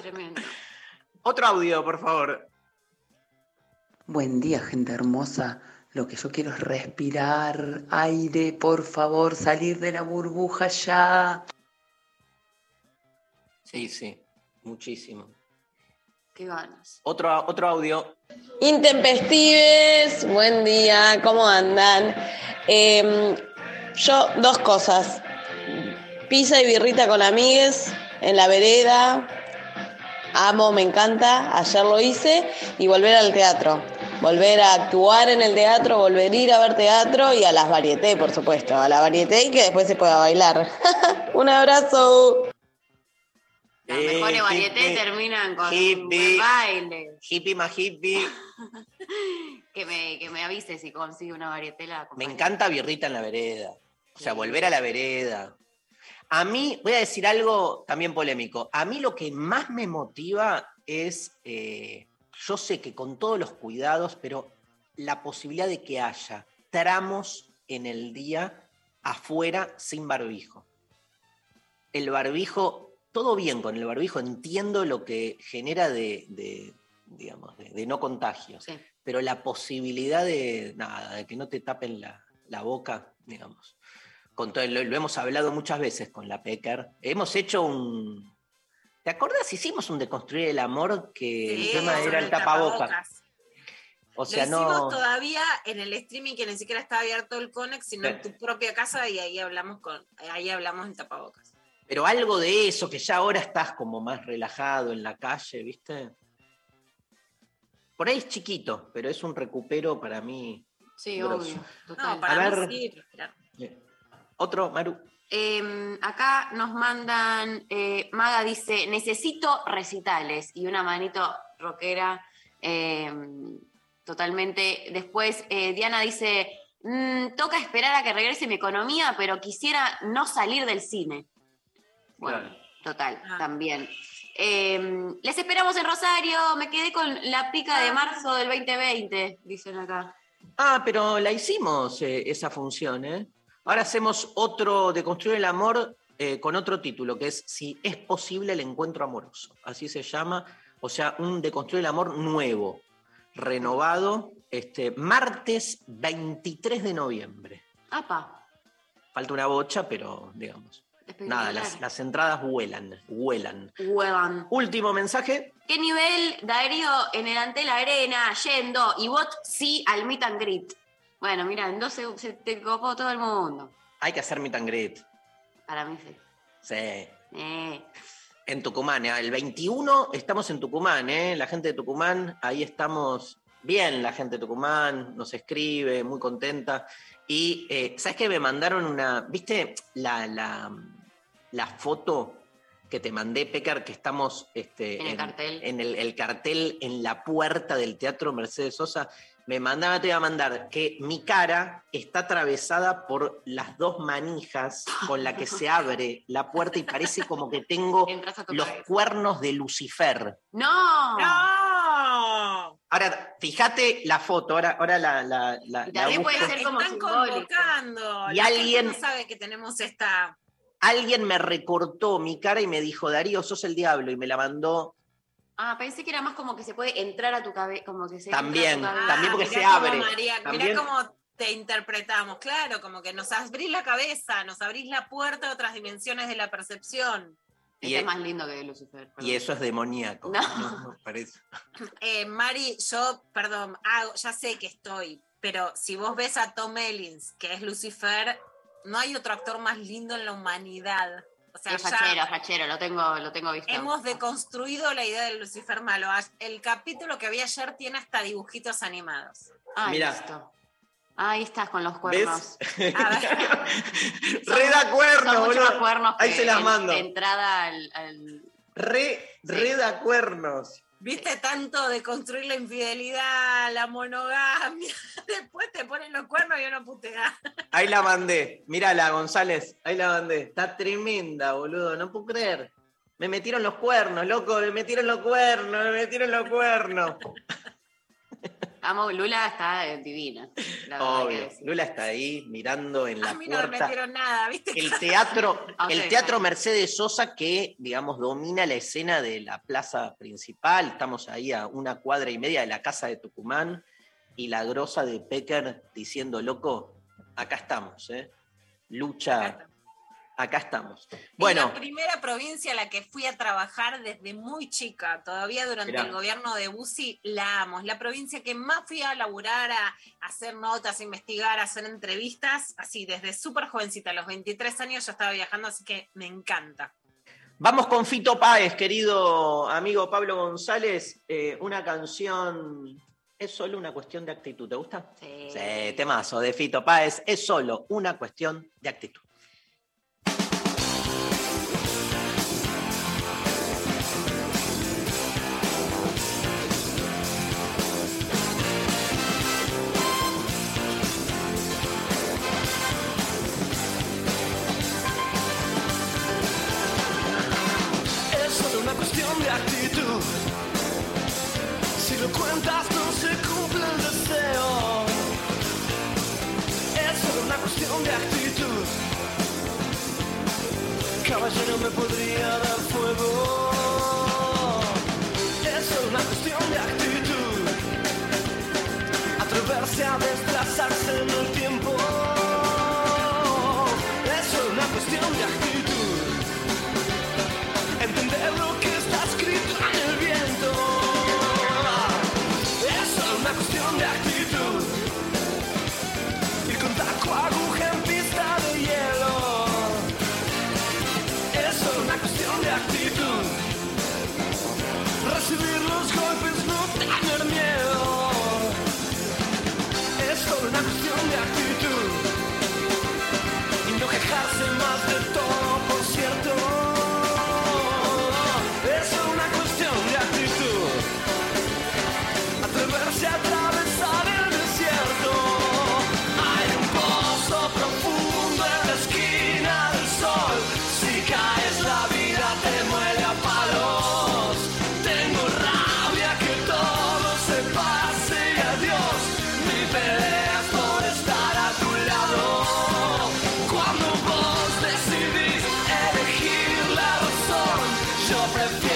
Tremendo. Otro audio, por favor. Buen día, gente hermosa. Lo que yo quiero es respirar aire, por favor, salir de la burbuja ya. Sí, sí, muchísimo. Qué ganas. Otro, otro audio. Intempestives, buen día, ¿cómo andan? Em, yo, dos cosas. Pizza y birrita con amigues en la vereda. amo, me encanta, ayer lo hice, y volver al teatro. Volver a actuar en el teatro, volver a ir a ver teatro y a las varietés, por supuesto. A la varieté y que después se pueda bailar. Un abrazo. Las Eh, mejores varietés terminan con hippie. baile. Hippie más hippie. Que me, que me avise si consigue una varieté. la Me encanta birrita en la vereda. O sea, volver a la vereda. A mí, voy a decir algo también polémico. A mí lo que más me motiva es, eh, yo sé que con todos los cuidados, pero la posibilidad de que haya tramos en el día afuera sin barbijo. El barbijo, todo bien con el barbijo, entiendo lo que genera de, de, digamos, de, de no contagios, Sí. pero la posibilidad de, nada, de que no te tapen la, la boca, digamos. Con todo, lo, lo hemos hablado muchas veces con la Pecker. Hemos hecho un... ¿Te acordás? Hicimos un Deconstruir el Amor que el tema era el tapabocas. O sea, lo hicimos no... todavía en el streaming que ni siquiera está abierto el Conex, sino en tu propia casa y ahí hablamos con, ahí hablamos en tapabocas. Pero algo de eso, que ya ahora estás como más relajado en la calle, ¿viste? Por ahí es chiquito, pero es un recupero para mí. Sí, grosso. obvio. Total. No, para A mí ver. sí, respirar. Otro, Maru. Eh, acá nos mandan, eh, Maga dice, necesito recitales y una manito rockera eh, totalmente. Después eh, Diana dice, "Mm, toca esperar a que regrese mi economía, pero quisiera no salir del cine. Bueno, Claro. total, Ah. también. Eh, les esperamos en Rosario, me quedé con la pica de marzo del 2020, dicen acá. Ah, pero la hicimos eh, esa función, ¿eh? Ahora hacemos otro de construir el amor eh, con otro título, que es Si es posible el encuentro amoroso. Así se llama. O sea, un de construir el amor nuevo, renovado, este, martes 23 de noviembre. Apa, Falta una bocha, pero digamos. Nada, las, las entradas vuelan, vuelan. Huevan. Último mensaje. ¿Qué nivel Darío en el Antel Arena, yendo, y vos sí al meet and greet? Bueno, mira, en 12 se te copó todo el mundo. Hay que hacer meet and greet. Para mí sí. Sí. Eh, En Tucumán, ¿eh? el 21 estamos en Tucumán, ¿eh? la gente de Tucumán, ahí estamos bien, la gente de Tucumán nos escribe, muy contenta. Y, eh, ¿sabes qué? Me mandaron una, ¿viste la, la, la foto que te mandé, Pecar, que estamos este, En el cartel. en el, el cartel en la puerta del Teatro Mercedes Sosa? Me mandaba, te iba a mandar, que mi cara está atravesada por las dos manijas con la que se abre la puerta y parece como que tengo los cabeza. cuernos de Lucifer. ¡No! ¡No! Ahora, fíjate la foto, ahora, ahora la, la, la- Y la puede ser como Están simbólico. convocando. Y La gente alguien- no sabe que tenemos esta. Alguien me recortó mi cara y me dijo, Darío, sos el diablo, y me la mandó Ah, pensé que era más como que se puede entrar a tu cabeza, como que se entra a tu También, cabeza. también porque mirá se cómo, abre. María, También- mirá cómo te interpretamos. Claro, como que nos abrís la cabeza, nos abrís la puerta a otras dimensiones de la percepción. Y Este e- es más lindo que Lucifer. perdón. y eso es demoníaco. No. no, parece. Eh, Mari, yo, perdón, hago- ya sé que estoy, pero si vos ves a Tom Ellins, que es Lucifer, no hay otro actor más lindo en la humanidad. O sea, Es fachero, fachero, lo tengo, lo tengo visto. hemos deconstruido la idea del Lucifer malo. El capítulo que vi ayer tiene hasta dibujitos animados. Ah, Mira. listo. Ahí estás con los cuernos. ¿Ves? A ver. Re da cuerno, Son más cuernos Ahí se las mando. de entrada al, al- Re, re da cuernos. Viste tanto de construir la infidelidad, la monogamia. Después te ponen los cuernos y uno putea. Ahí la mandé. Mírala, González. Ahí la mandé. Está tremenda, boludo. No puedo creer. Me metieron los cuernos, loco. Me metieron los cuernos, me metieron los cuernos. Amo, Lula está eh, divina. la verdad que Obvio. Lula está ahí mirando en la A mí no me puerta. metieron nada, ¿viste? el teatro, el teatro. Mercedes Sosa que, digamos, domina la escena de la plaza principal. Estamos ahí a una cuadra y media de la casa de Tucumán y la grosa de Pecker diciendo, loco, acá estamos, ¿eh? Lucha, acá estamos acá estamos. Bueno. Es la primera provincia a la que fui a trabajar desde muy chica, todavía durante el gobierno de Bussi, la amo. Es la provincia que más fui a laburar, a hacer notas, a investigar, a hacer entrevistas. Así, desde súper jovencita, a los 23 años yo estaba viajando, así que me encanta. Vamos con Fito Páez, querido amigo Pablo González. Eh, una canción es solo una cuestión de actitud. ¿Te gusta? Sí. sí. Temazo de Fito Páez. Es solo una cuestión de actitud. caballero me podría dar fuego. Es una cuestión de actitud. Atreverse a desde prefiero.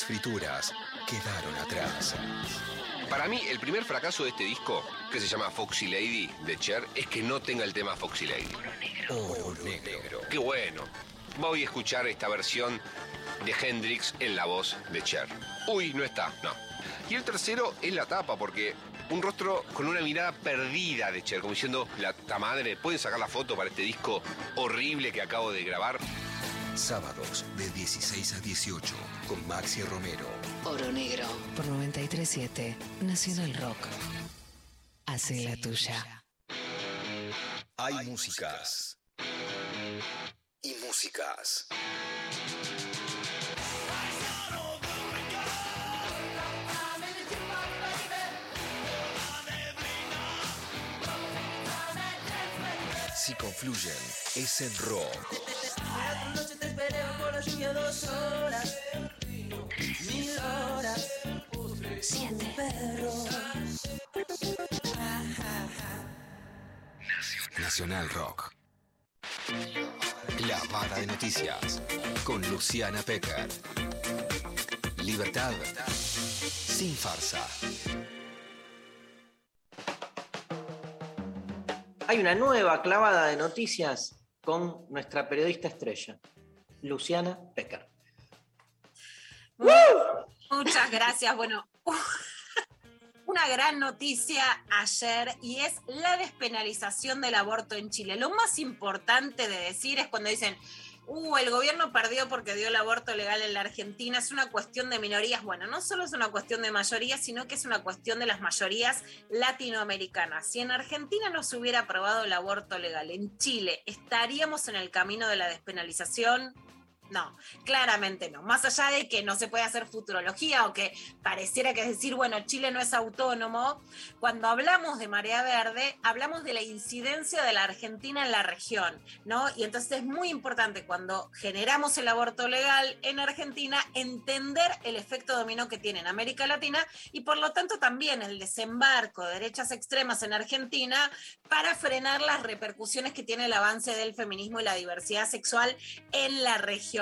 Las frituras quedaron atrás. Para mí, el primer fracaso de este disco, que se llama Foxy Lady de Cher, es que no tenga el tema Foxy Lady. Oro negro. Qué bueno. Voy a escuchar esta versión de Hendrix en la voz de Cher. Uy, no está, no. Y el tercero es la tapa, porque un rostro con una mirada perdida de Cher, como diciendo, la ta madre, ¿pueden sacar la foto para este disco horrible que acabo de grabar? Sábados de 16 a 18 con Maxi Romero. Oro negro. Por 937 Nacional Rock. Hace la tuya. Hay músicas. Y músicas. Si confluyen, es en rock. Esperé bajo la lluvia dos horas. Mil horas. Siete perros. Nacional Rock. La Vara de Noticias con Luciana Pecker. Libertad sin farsa. Hay una nueva clavada de noticias con nuestra periodista estrella, Luciana Pecker. Muchas gracias. Bueno, una gran noticia ayer y es la despenalización del aborto en Chile. Lo más importante de decir es cuando dicen, uh, el gobierno perdió porque dio el aborto legal en la Argentina, es una cuestión de minorías. Bueno, no solo es una cuestión de mayorías, sino que es una cuestión de las mayorías latinoamericanas. Si en Argentina no se hubiera aprobado el aborto legal, en Chile, ¿estaríamos en el camino de la despenalización? No, claramente no. Más allá de que no se puede hacer futurología o que pareciera que es decir, bueno, Chile no es autónomo, cuando hablamos de marea verde, hablamos de la incidencia de la Argentina en la región, ¿no? Y entonces es muy importante cuando generamos el aborto legal en Argentina entender el efecto dominó que tiene en América Latina y por lo tanto también el desembarco de derechas extremas en Argentina para frenar las repercusiones que tiene el avance del feminismo y la diversidad sexual en la región.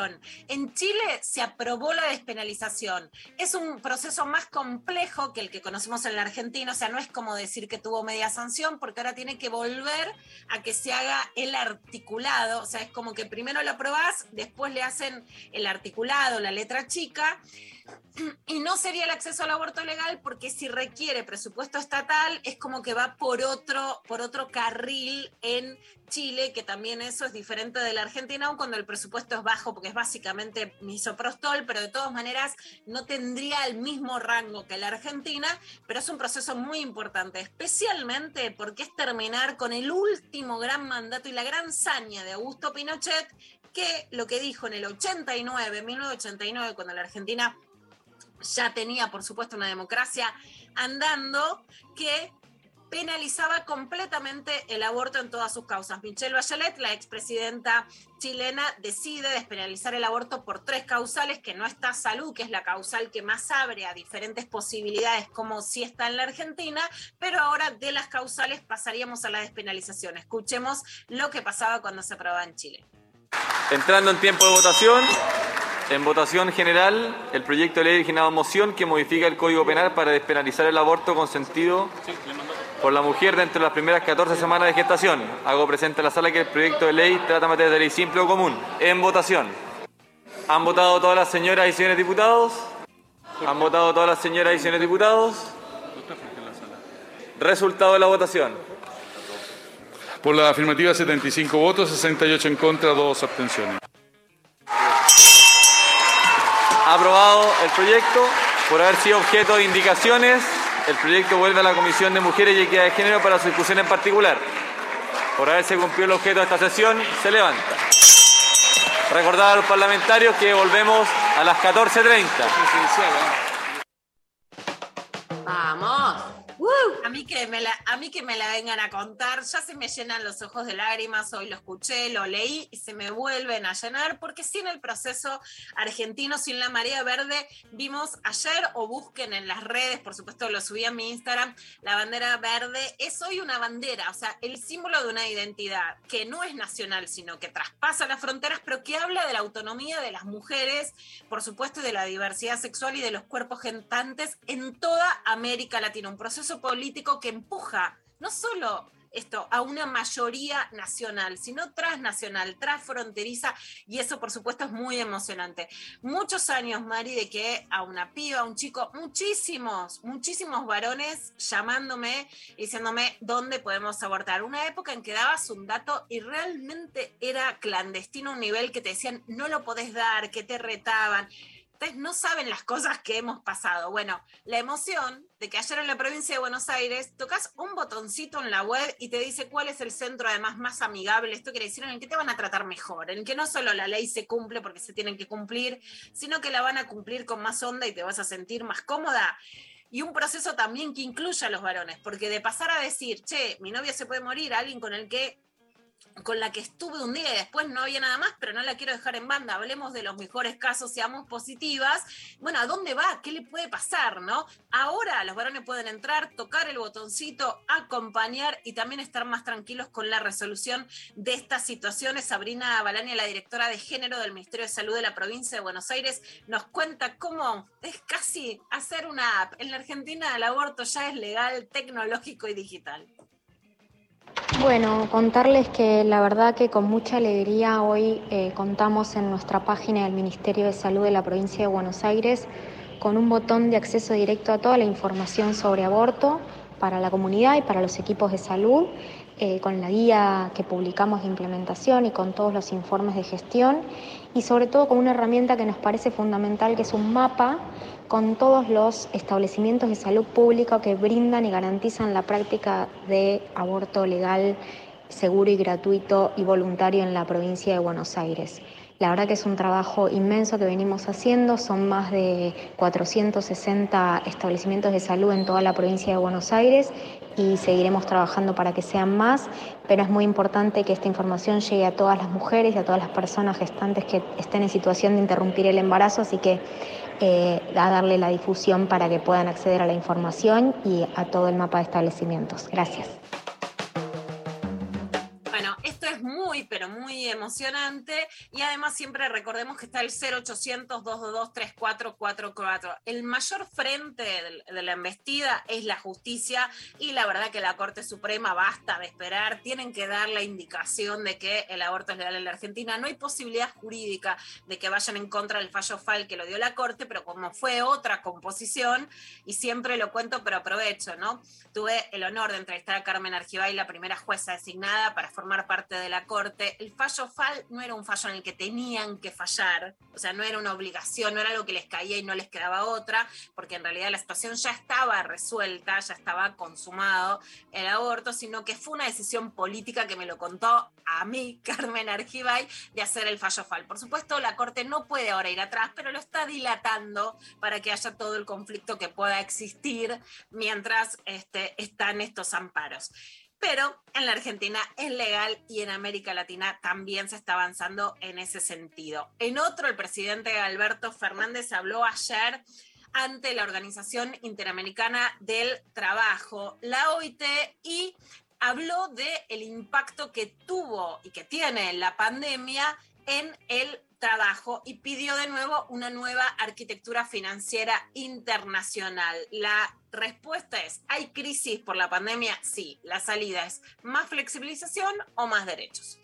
En Chile se aprobó la despenalización. Es un proceso más complejo que el que conocemos en la Argentina, o sea, no es como decir que tuvo media sanción, porque ahora tiene que volver a que se haga el articulado, o sea, es como que primero lo aprobás, después le hacen el articulado, la letra chica, y no sería el acceso al aborto legal porque si requiere presupuesto estatal es como que va por otro, por otro carril en Chile, que también eso es diferente de la Argentina, aun cuando el presupuesto es bajo, porque es básicamente misoprostol, pero de todas maneras no tendría el mismo rango que la Argentina, pero es un proceso muy importante, especialmente porque es terminar con el último gran mandato y la gran saña de Augusto Pinochet, que lo que dijo en el 89, 1989, cuando la Argentina ya tenía, por supuesto, una democracia andando que penalizaba completamente el aborto en todas sus causas. Michelle Bachelet, la expresidenta chilena, decide despenalizar el aborto por tres causales, que no está salud, que es la causal que más abre a diferentes posibilidades, como si está en la Argentina, pero ahora de las causales pasaríamos a la despenalización. Escuchemos lo que pasaba cuando se aprobaba en Chile. Entrando en tiempo de votación, en votación general, el proyecto de ley originado moción que modifica el Código Penal para despenalizar el aborto consentido por la mujer dentro de las primeras 14 semanas de gestación. Hago presente a la sala que el proyecto de ley trata materia de ley simple o común. En votación. ¿Han votado todas las señoras y señores diputados? ¿Han votado todas las señoras y señores diputados? Resultado de la votación. Por la afirmativa 75 votos, 68 en contra, 2 abstenciones. Aprobado el proyecto. Por haber sido objeto de indicaciones, el proyecto vuelve a la Comisión de Mujeres y Equidad de Género para su discusión en particular. Por haberse cumplido el objeto de esta sesión, se levanta. Recordar a los parlamentarios que volvemos a las 14.30. Vamos. A mí, que me la, a mí que me la vengan a contar, ya se me llenan los ojos de lágrimas, hoy lo escuché, lo leí y se me vuelven a llenar, porque sin el proceso argentino, sin la marea verde, vimos ayer o busquen en las redes, por supuesto lo subí a mi Instagram, la bandera verde es hoy una bandera, o sea, el símbolo de una identidad que no es nacional, sino que traspasa las fronteras, pero que habla de la autonomía de las mujeres, por supuesto, de la diversidad sexual y de los cuerpos gentantes en toda América Latina. Un proceso político que empuja no solo esto a una mayoría nacional, sino transnacional, transfronteriza, y eso por supuesto es muy emocionante. Muchos años, Mari, de que a una piba, a un chico, muchísimos, muchísimos varones llamándome, diciéndome dónde podemos abortar. Una época en que dabas un dato y realmente era clandestino, un nivel que te decían no lo podés dar, que te retaban ustedes no saben las cosas que hemos pasado. Bueno, la emoción de que ayer en la provincia de Buenos Aires tocas un botoncito en la web y te dice cuál es el centro además más amigable. Esto quiere decir en el que te van a tratar mejor, en que no solo la ley se cumple porque se tienen que cumplir, sino que la van a cumplir con más onda y te vas a sentir más cómoda. Y un proceso también que incluya a los varones, porque de pasar a decir, che, mi novia se puede morir, alguien con el que con la que estuve un día y después no había nada más, pero no la quiero dejar en banda. Hablemos de los mejores casos, seamos positivas. Bueno, ¿a dónde va? ¿Qué le puede pasar? ¿No? Ahora los varones pueden entrar, tocar el botoncito, acompañar y también estar más tranquilos con la resolución de estas situaciones. Sabrina Balania, la directora de género del Ministerio de Salud de la provincia de Buenos Aires, nos cuenta cómo es casi hacer una app. En la Argentina el aborto ya es legal, tecnológico y digital. Bueno, contarles que la verdad que con mucha alegría hoy eh, contamos en nuestra página del Ministerio de Salud de la provincia de Buenos Aires con un botón de acceso directo a toda la información sobre aborto para la comunidad y para los equipos de salud, eh, con la guía que publicamos de implementación y con todos los informes de gestión y sobre todo con una herramienta que nos parece fundamental que es un mapa con todos los establecimientos de salud pública que brindan y garantizan la práctica de aborto legal, seguro y gratuito y voluntario en la provincia de Buenos Aires. La verdad que es un trabajo inmenso que venimos haciendo, son más de 460 establecimientos de salud en toda la provincia de Buenos Aires y seguiremos trabajando para que sean más, pero es muy importante que esta información llegue a todas las mujeres y a todas las personas gestantes que estén en situación de interrumpir el embarazo, así que eh, a darle la difusión para que puedan acceder a la información y a todo el mapa de establecimientos. Gracias. Emocionante y además siempre recordemos que está el 0800-222-3444. El mayor frente de la embestida es la justicia y la verdad que la Corte Suprema basta de esperar, tienen que dar la indicación de que el aborto es legal en la Argentina. No hay posibilidad jurídica de que vayan en contra del fallo FAL que lo dio la Corte, pero como fue otra composición, y siempre lo cuento, pero aprovecho, ¿no? Tuve el honor de entrevistar a Carmen Argibay, la primera jueza designada para formar parte de la Corte. El fallo FAL no era un fallo en el que tenían que fallar, o sea, no era una obligación, no era algo que les caía y no les quedaba otra, porque en realidad la situación ya estaba resuelta, ya estaba consumado el aborto, sino que fue una decisión política que me lo contó a mí, Carmen Argibay, de hacer el fallo FAL. Por supuesto, la Corte no puede ahora ir atrás, pero lo está dilatando para que haya todo el conflicto que pueda existir mientras este, están estos amparos. Pero en la Argentina es legal y en América Latina también se está avanzando en ese sentido. En otro, el presidente Alberto Fernández habló ayer ante la Organización Interamericana del Trabajo, la OIT, y habló del el impacto que tuvo y que tiene la pandemia en el trabajo y pidió de nuevo una nueva arquitectura financiera internacional. La respuesta es, ¿hay crisis por la pandemia? Sí. La salida es más flexibilización o más derechos.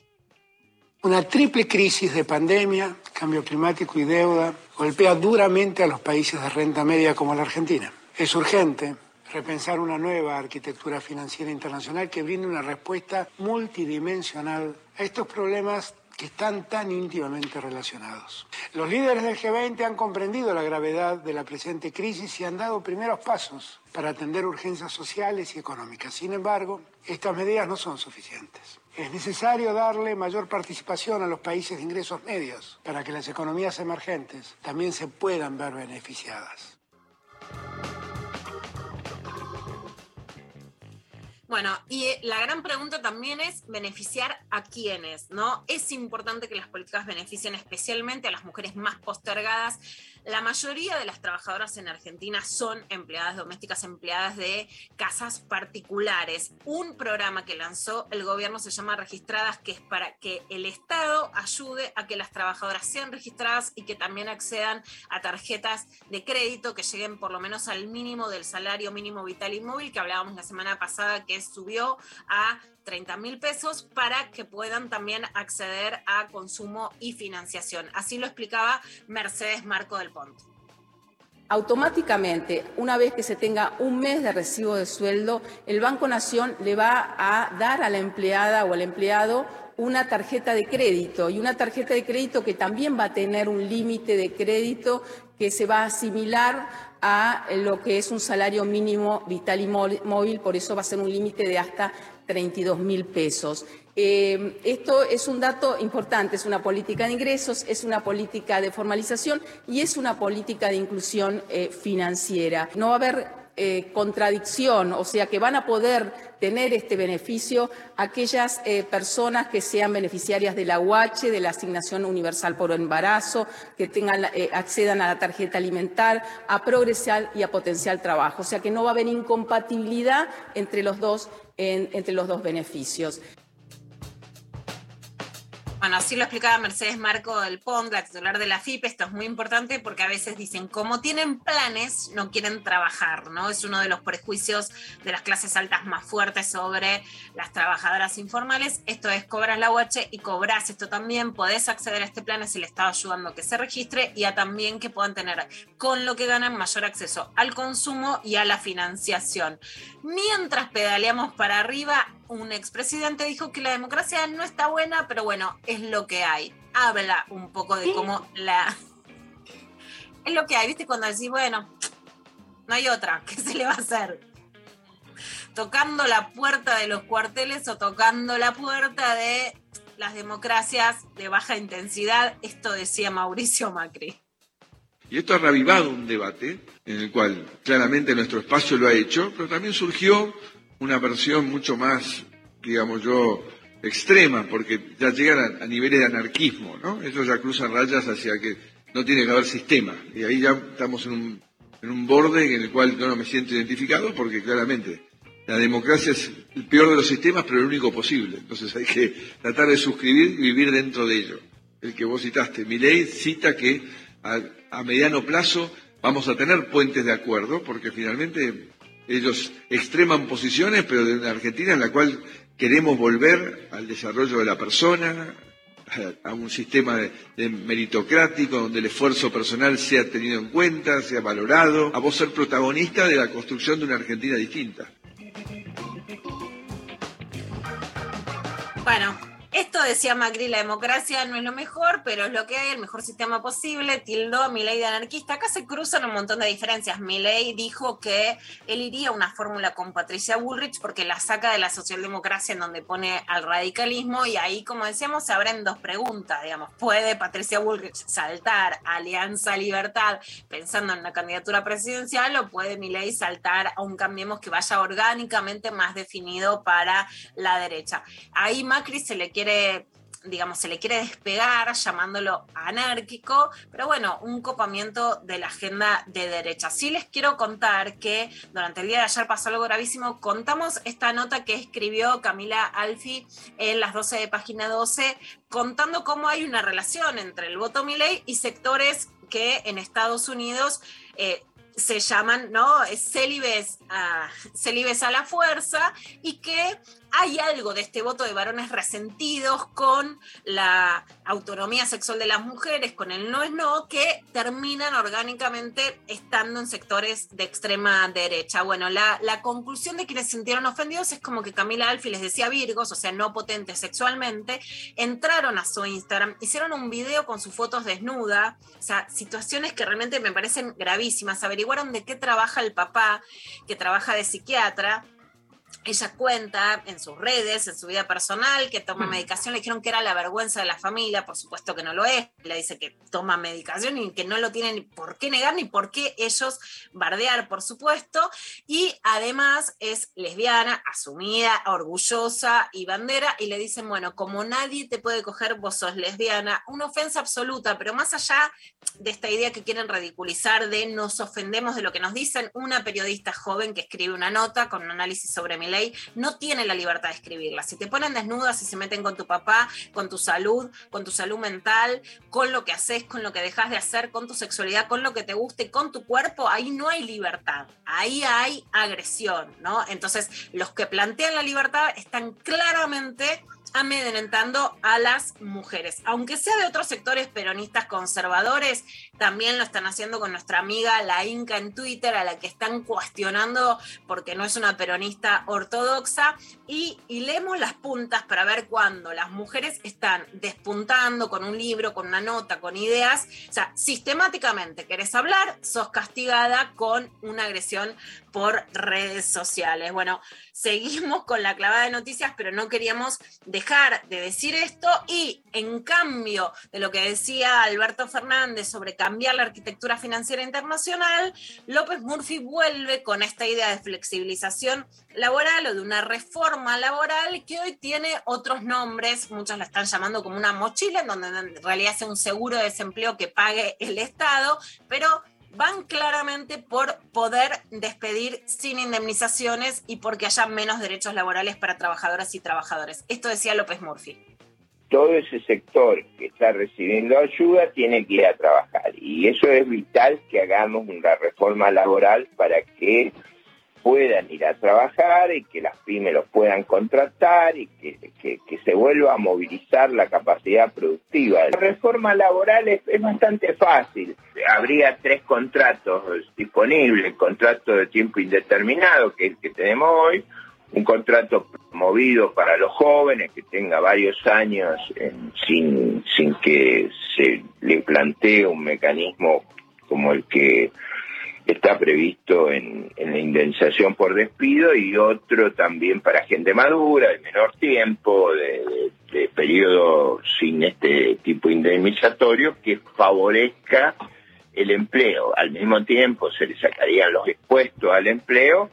Una triple crisis de pandemia, cambio climático y deuda golpea duramente a los países de renta media como la Argentina. Es urgente repensar una nueva arquitectura financiera internacional que brinde una respuesta multidimensional a estos problemas que están tan íntimamente relacionados. Los líderes del G20 han comprendido la gravedad de la presente crisis y han dado primeros pasos para atender urgencias sociales y económicas. Sin embargo, estas medidas no son suficientes. Es necesario darle mayor participación a los países de ingresos medios para que las economías emergentes también se puedan ver beneficiadas. Bueno, y eh, la gran pregunta también es beneficiar a quiénes, ¿no? Es importante que las políticas beneficien especialmente a las mujeres más postergadas. La mayoría de las trabajadoras en Argentina son empleadas domésticas, empleadas de casas particulares. Un programa que lanzó el gobierno se llama Registradas, que es para que el Estado ayude a que las trabajadoras sean registradas y que también accedan a tarjetas de crédito que lleguen por lo menos al mínimo del salario mínimo vital y móvil que hablábamos la semana pasada, que subió a 30 mil pesos para que puedan también acceder a consumo y financiación. Así lo explicaba Mercedes Marco del Automáticamente, una vez que se tenga un mes de recibo de sueldo, el Banco Nación le va a dar a la empleada o al empleado una tarjeta de crédito y una tarjeta de crédito que también va a tener un límite de crédito que se va a asimilar a lo que es un salario mínimo vital y móvil, por eso va a ser un límite de hasta 32 mil pesos. Eh, esto es un dato importante, es una política de ingresos, es una política de formalización y es una política de inclusión eh, financiera. No va a haber eh, contradicción, o sea que van a poder tener este beneficio aquellas personas que sean beneficiarias de la UH, de la asignación universal por embarazo, que tengan, accedan a la tarjeta alimentar, a progresar y a potencial trabajo. O sea que no va a haber incompatibilidad entre los dos, en- entre los dos beneficios. Bueno, así lo explicaba Mercedes Marco del Pont, la titular de la FIP. Esto es muy importante porque a veces dicen, como tienen planes, no quieren trabajar, ¿no? Es uno de los prejuicios de las clases altas más fuertes sobre las trabajadoras informales. Esto es, cobras la UH y cobras esto también. Podés acceder a este plan si le está ayudando a que se registre y a también que puedan tener con lo que ganan mayor acceso al consumo y a la financiación. Mientras pedaleamos para arriba, un expresidente dijo que la democracia no está buena, pero bueno, es lo que hay. Habla un poco de cómo la... Es lo que hay, ¿viste? Cuando decís, bueno, no hay otra, ¿qué se le va a hacer? Tocando la puerta de los cuarteles o tocando la puerta de las democracias de baja intensidad, esto decía Mauricio Macri. Y esto ha revivado un debate en el cual claramente nuestro espacio lo ha hecho, pero también surgió una versión mucho más, digamos yo, extrema, porque ya llegan a, niveles de anarquismo, ¿no? Ellos ya cruzan rayas hacia que no tiene que haber sistema. Y ahí ya estamos en un, en un borde en el cual yo no me siento identificado, porque claramente la democracia es el peor de los sistemas, pero el único posible. Entonces hay que tratar de suscribir y vivir dentro de ello. El que vos citaste, mi ley cita que a, a mediano plazo vamos a tener puentes de acuerdo, porque finalmente ellos extreman posiciones, pero de una Argentina en la cual queremos volver al desarrollo de la persona, a, un sistema de, de meritocrático donde el esfuerzo personal sea tenido en cuenta, sea valorado, a vos ser protagonista de la construcción de una Argentina distinta. Bueno, esto decía Macri, la democracia no es lo mejor, pero es lo que hay, el mejor sistema posible, tildó Milei de anarquista. Acá se cruzan un montón de diferencias. Milei dijo que él iría a una fórmula con Patricia Bullrich porque la saca de la socialdemocracia en donde pone al radicalismo y ahí, como decíamos, se abren dos preguntas, digamos, ¿puede Patricia Bullrich saltar Alianza Libertad pensando en una candidatura presidencial o puede Milei saltar a un Cambiemos que vaya orgánicamente más definido para la derecha? Ahí Macri se le quiere digamos, se le quiere despegar llamándolo anárquico, pero bueno, un copamiento de la agenda de derecha. Sí les quiero contar que durante el día de ayer pasó algo gravísimo. Contamos esta nota que escribió Camila Alfi en las 12 de página 12, contando cómo hay una relación entre el voto Milei y sectores que en Estados Unidos eh, se llaman, ¿no? Célibes a, célibes a la fuerza y que hay algo de este voto de varones resentidos con la autonomía sexual de las mujeres, con el no es no, que terminan orgánicamente estando en sectores de extrema derecha. Bueno, la, conclusión de quienes se sintieron ofendidos es como que Camila Alfi les decía virgos, o sea, no potentes sexualmente, entraron a su Instagram, hicieron un video con sus fotos desnuda, o sea, situaciones que realmente me parecen gravísimas, averiguaron de qué trabaja el papá, que trabaja de psiquiatra, ella cuenta en sus redes, en su vida personal, que toma medicación. Le dijeron que era la vergüenza de la familia, por supuesto que no lo es. Le dice que toma medicación y que no lo tienen ni por qué negar ni por qué ellos bardear, por supuesto. Y además es lesbiana, asumida, orgullosa y bandera. Y le dicen, bueno, como nadie te puede coger, vos sos lesbiana. Una ofensa absoluta, pero más allá de esta idea que quieren ridiculizar de nos ofendemos de lo que nos dicen, una periodista joven que escribe una nota con un análisis sobre mi ley no tiene la libertad de escribirla. Si te ponen desnuda, si se meten con tu papá, con tu salud, con tu salud mental, con lo que haces, con lo que dejas de hacer, con tu sexualidad, con lo que te guste, con tu cuerpo, ahí no hay libertad. Ahí hay agresión, ¿no? Entonces, los que plantean la libertad están claramente amedrentando a las mujeres. Aunque sea de otros sectores peronistas conservadores, también lo están haciendo con nuestra amiga la Inca en Twitter, a la que están cuestionando porque no es una peronista ortodoxa. Y, leemos las puntas para ver cuando las mujeres están despuntando con un libro, con una nota, con ideas. O sea, sistemáticamente querés hablar, sos castigada con una agresión por redes sociales. Bueno, seguimos con la clavada de noticias, pero no queríamos dejar de decir esto y en cambio de lo que decía Alberto Fernández sobre cambiar la arquitectura financiera internacional, López Murphy vuelve con esta idea de flexibilización laboral o de una reforma laboral que hoy tiene otros nombres, muchos la están llamando como una mochila, en donde en realidad es un seguro de desempleo que pague el Estado, pero van claramente por poder despedir sin indemnizaciones y porque haya menos derechos laborales para trabajadoras y trabajadores. Esto decía López Murphy. Todo ese sector que está recibiendo ayuda tiene que ir a trabajar y eso es vital que hagamos una reforma laboral para que puedan ir a trabajar y que las pymes los puedan contratar y que, que, se vuelva a movilizar la capacidad productiva. La reforma laboral es, es bastante fácil. Habría tres contratos disponibles, el contrato de tiempo indeterminado, que es el que tenemos hoy, un contrato movido para los jóvenes que tenga varios años en- sin, sin que se le plantee un mecanismo como el que está previsto en, la indemnización por despido y otro también para gente madura, de menor tiempo, de, de- periodo sin este tipo indemnizatorio que favorezca el empleo. Al mismo tiempo se le sacarían los expuestos al empleo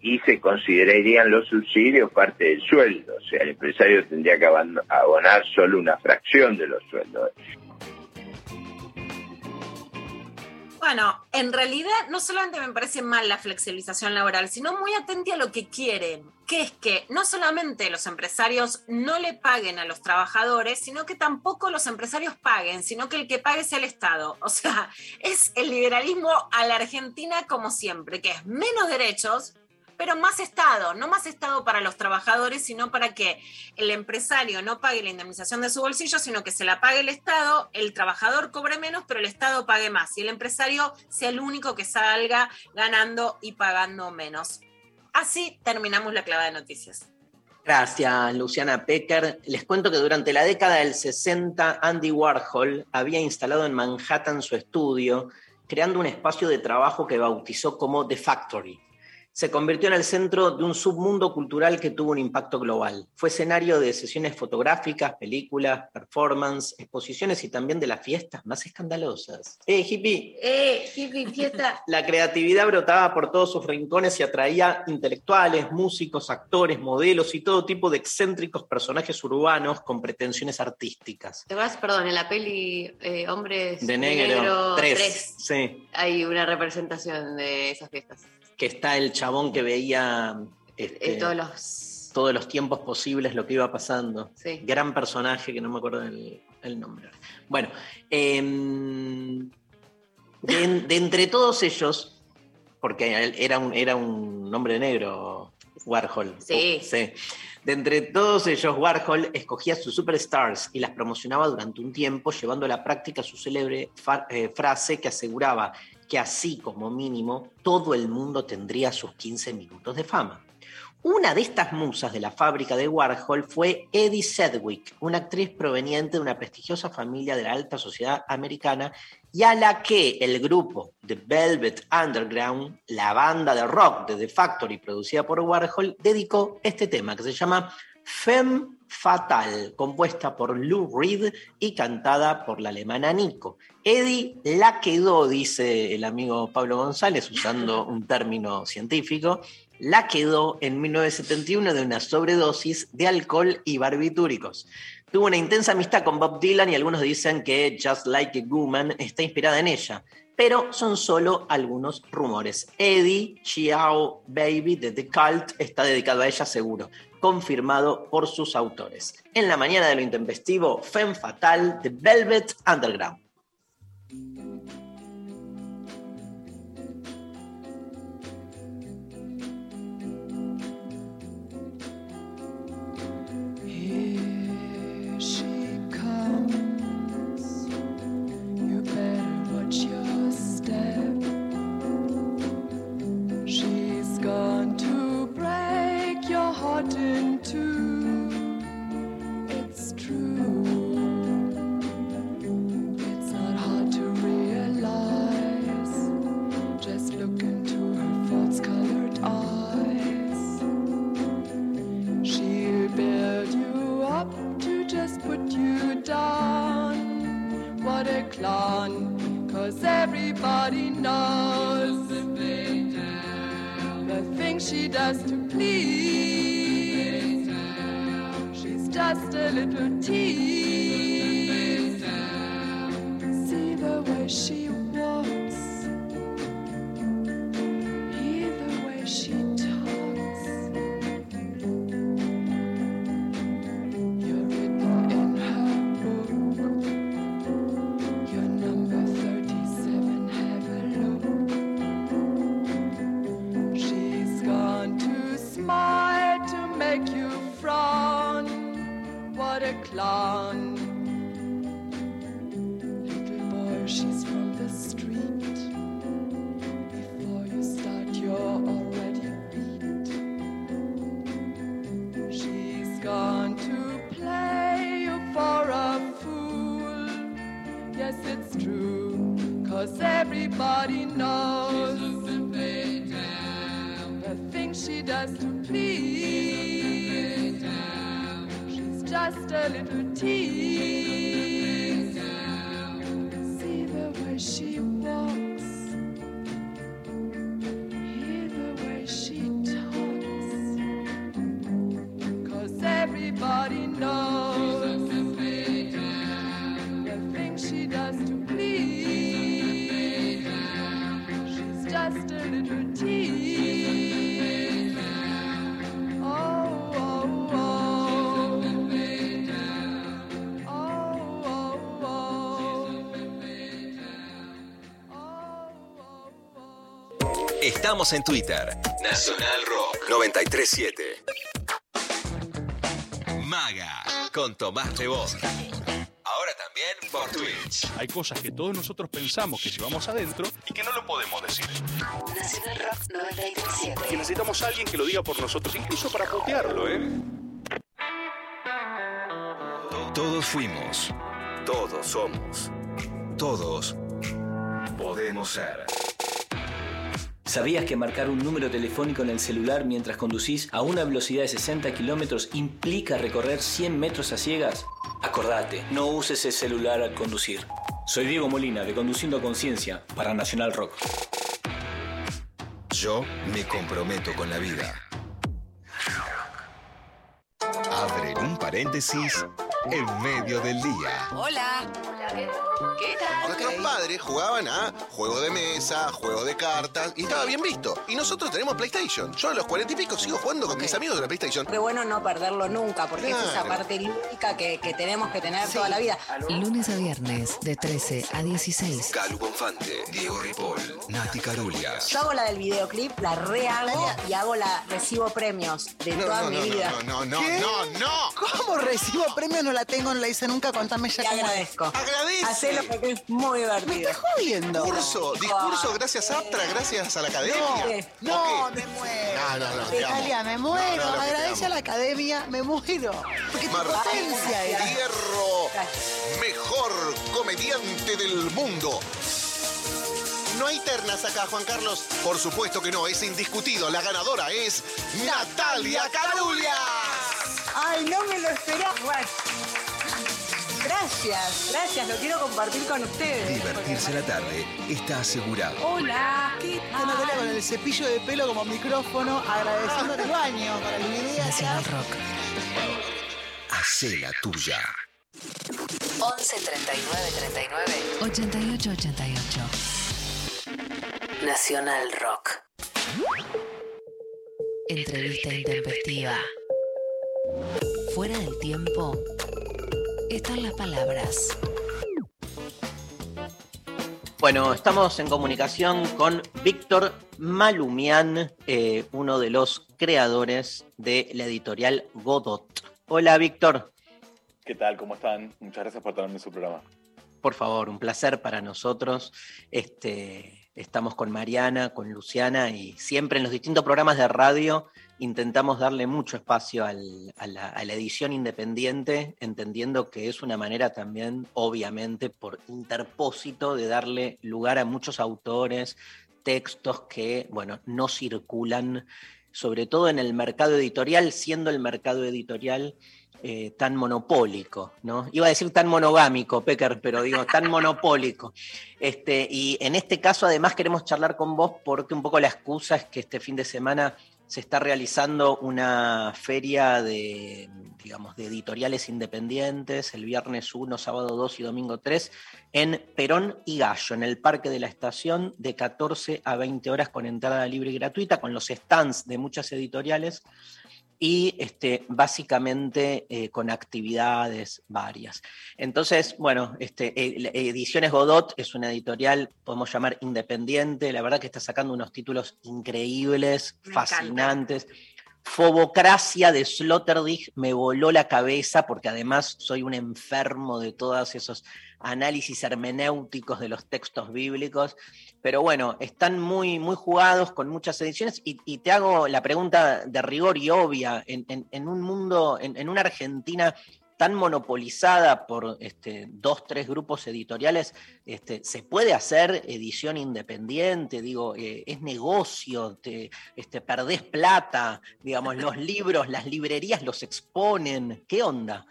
y se considerarían los subsidios parte del sueldo. O sea, el empresario tendría que abonar solo una fracción de los sueldos. Bueno, en realidad no solamente me parece mal la flexibilización laboral, sino muy atenta a lo que quieren, que es que no solamente los empresarios no le paguen a los trabajadores, sino que tampoco los empresarios paguen, sino que el que pague sea el Estado. O sea, es el liberalismo a la Argentina como siempre, que es menos derechos, pero más Estado, no más Estado para los trabajadores, sino para que el empresario no pague la indemnización de su bolsillo, sino que se la pague el Estado, el trabajador cobre menos, pero el Estado pague más y el empresario sea el único que salga ganando y pagando menos. Así terminamos la clavada de noticias. Gracias, Luciana Pecker. Les cuento que durante la década del 60, Andy Warhol había instalado en Manhattan su estudio, creando un espacio de trabajo que bautizó como The Factory. Se convirtió en el centro de un submundo cultural que tuvo un impacto global. Fue escenario de sesiones fotográficas, películas, performance, exposiciones y también de las fiestas más escandalosas. ¡Eh, hippie! ¡Eh, hippie, fiesta! La creatividad brotaba por todos sus rincones y atraía intelectuales, músicos, actores, modelos y todo tipo de excéntricos personajes urbanos con pretensiones artísticas. Te vas, perdón, en la peli eh, Hombres De negro, tres. 3 Sí, hay una representación de esas fiestas. Que está el chabón que veía este, Eh, todos los... todos los tiempos posibles lo que iba pasando. Sí. Gran personaje que no me acuerdo el, el nombre. Bueno, em, de, en- de entre todos ellos, porque era un, era un hombre negro, Warhol. Sí. Sí. De entre todos ellos, Warhol escogía sus superstars y las promocionaba durante un tiempo, llevando a la práctica su célebre eh, frase que aseguraba que así como mínimo todo el mundo tendría sus 15 minutos de fama. Una de estas musas de la fábrica de Warhol fue Eddie Sedgwick, una actriz proveniente de una prestigiosa familia de la alta sociedad americana y a la que el grupo The Velvet Underground, la banda de rock de The Factory producida por Warhol, dedicó este tema que se llama Femme Fatal, compuesta por Lou Reed y cantada por la alemana Nico. Eddie la quedó, dice el amigo Pablo González, usando un término científico, la quedó en 1971 de una sobredosis de alcohol y barbitúricos. Tuvo una intensa amistad con Bob Dylan y algunos dicen que Just Like a Woman está inspirada en ella, pero son solo algunos rumores. Eddie Chiao Baby de The Cult está dedicado a ella seguro, confirmado por sus autores. En la mañana de lo intempestivo, Femme Fatal de Velvet Underground. Estamos en Twitter. Nacional Rock 937. Maga con Tomás Rebón. Ahora también por Twitch. Hay cosas que todos nosotros pensamos que llevamos adentro y que no lo podemos decir. Nacional Rock 937. Que necesitamos a alguien que lo diga por nosotros, incluso para putearlo, ¿eh? Todos fuimos. Todos somos. Todos podemos ser. ¿Sabías que marcar un número telefónico en el celular mientras conducís a una velocidad de 60 kilómetros implica recorrer 100 metros a ciegas? Acordate, no uses el celular al conducir. Soy Diego Molina de Conduciendo a Conciencia para Nacional Rock. Yo me comprometo con la vida. Abren un paréntesis en medio del día. Hola. ¿Qué tal? Nuestros padres jugaban a juego de mesa, juego de cartas, y estaba bien visto. Y nosotros tenemos PlayStation. Yo a los cuarenta y pico sigo jugando con mis amigos de la PlayStation. Qué bueno no perderlo nunca, porque es esa parte lúdica que, que tenemos que tener toda la vida. Lunes a viernes de 13 a 16. Calu Bonfante, Diego Ripoll, Nati Carulias. Yo hago la del videoclip, la rehago y hago la recibo premios de No, toda no, mi no, vida. no, no, no, ¿Qué? no, no. ¿Cómo recibo premio? No la tengo, no la hice nunca. Contame ya Te cómo es. agradezco. Agradece. Hacé Síguelo porque es muy divertido. jodiendo. Discurso, discurso gracias a Aptra, gracias a la academia. No, ¿O qué? me muero. No, no, no. Italia, me muero. No, no, Agradece a la academia, me muero. Porque tu Martín potencia es. Fierro, mejor comediante del mundo. No hay ternas acá, Juan Carlos. Por supuesto que no, es indiscutido. La ganadora es Natalia Carulia. Ay, no me lo esperaba. Gracias, gracias, lo quiero compartir con ustedes. Divertirse la tarde está asegurado. Hola, ¿qué tal? Natalia con el cepillo de pelo como micrófono, agradeciéndote el baño para el video. Nacional Rock. Hacé la tuya. 11 39 39 88 88. Nacional Rock. Entrevista intempestiva. Fuera del tiempo están las palabras. Bueno, estamos en comunicación con Víctor Malumian, eh, uno de los creadores de la editorial Godot. Hola, Víctor. ¿Qué tal? ¿Cómo están? Muchas gracias por tenerme en su programa. Por favor, un placer para nosotros. Este, estamos con Mariana, con Luciana y siempre en los distintos programas de radio intentamos darle mucho espacio a, la, a la edición independiente, entendiendo que es una manera también, obviamente, por interpósito, de darle lugar a muchos autores, textos que, bueno, no circulan, sobre todo en el mercado editorial, siendo el mercado editorial eh, tan monopólico, ¿no? Iba a decir tan monogámico, Pecker, pero digo, tan monopólico. Este, y en este caso, además, queremos charlar con vos porque un poco la excusa es que este fin de semana se está realizando una feria de, digamos, de editoriales independientes, el viernes 1, sábado 2 y domingo 3, en Perón y Gallo, en el Parque de la Estación, de 14 a 20 horas con entrada libre y gratuita, con los stands de muchas editoriales y este, básicamente eh, con actividades varias. Entonces, bueno, este, Ediciones Godot es una editorial, podemos llamar independiente, la verdad que está sacando unos títulos increíbles, Me encanta. Fobocracia de Sloterdijk me voló la cabeza porque además soy un enfermo de todos esos análisis hermenéuticos de los textos bíblicos. Pero bueno, están muy, muy jugados con muchas ediciones y, te hago la pregunta de rigor y obvia. En, un mundo, en una Argentina tan monopolizada por este, dos, tres grupos editoriales, este, ¿se puede hacer edición independiente? Digo, eh, es negocio, te, este, perdés plata, digamos, los libros, las librerías los exponen. ¿Qué onda?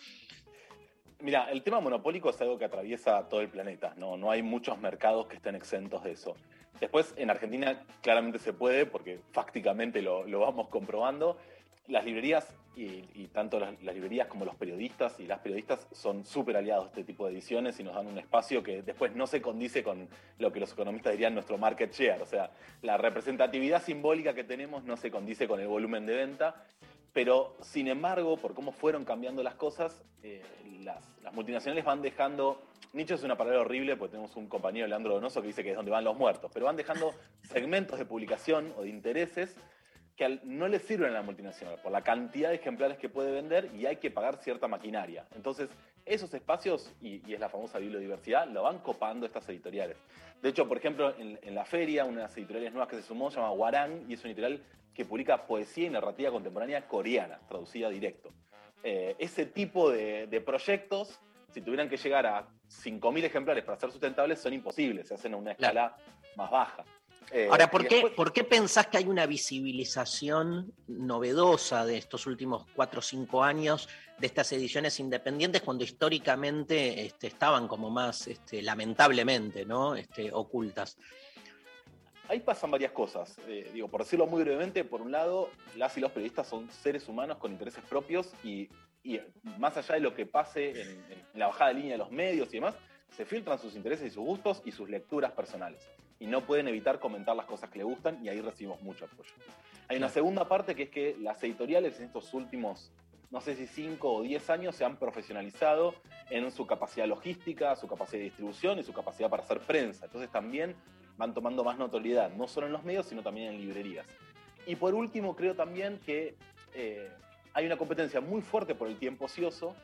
Mira, el tema monopólico es algo que atraviesa todo el planeta, ¿no? No hay muchos mercados que estén exentos de eso. Después, en Argentina claramente se puede, porque fácticamente lo, lo vamos comprobando. Las librerías, y, tanto las, las librerías como los periodistas y las periodistas son súper aliados a este tipo de ediciones y nos dan un espacio que después no se condice con lo que los economistas dirían nuestro market share. O sea, la representatividad simbólica que tenemos no se condice con el volumen de venta pero, sin embargo, por cómo fueron cambiando las cosas, eh, las, las multinacionales van dejando. Nicho es una palabra horrible porque tenemos un compañero, Leandro Donoso, que dice que es donde van los muertos, pero van dejando segmentos de publicación o de intereses que no le sirven a la multinacional por la cantidad de ejemplares que puede vender y hay que pagar cierta maquinaria. Entonces, esos espacios, y, y es la famosa bibliodiversidad, lo van copando estas editoriales. De hecho, por ejemplo, en, en la feria, una de las editoriales nuevas que se sumó se llama Warang y es una editorial que publica poesía y narrativa contemporánea coreana, traducida directo. Eh, ese tipo de, de proyectos, si tuvieran que llegar a 5.000 ejemplares para ser sustentables, son imposibles, se hacen a una escala más baja. Eh, Ahora, ¿por qué, después- ¿por qué pensás que hay una visibilización novedosa de estos últimos cuatro o cinco años de estas ediciones independientes cuando históricamente este, estaban como más, este, lamentablemente, ¿no? Este, ocultas? Ahí pasan varias cosas. Eh, digo, por decirlo muy brevemente, por un lado, las y los periodistas son seres humanos con intereses propios y, y más allá de lo que pase en, en la bajada de línea de los medios y demás, se filtran sus intereses y sus gustos y sus lecturas personales. Y no pueden evitar comentar las cosas que le gustan y ahí recibimos mucho apoyo. Hay una segunda parte que es que las editoriales en estos últimos, no sé si 5 o 10 años, se han profesionalizado en su capacidad logística, su capacidad de distribución y su capacidad para hacer prensa. Entonces también van tomando más notoriedad, no solo en los medios, sino también en librerías. Y por último, creo también que eh, hay una competencia muy fuerte por el tiempo ocioso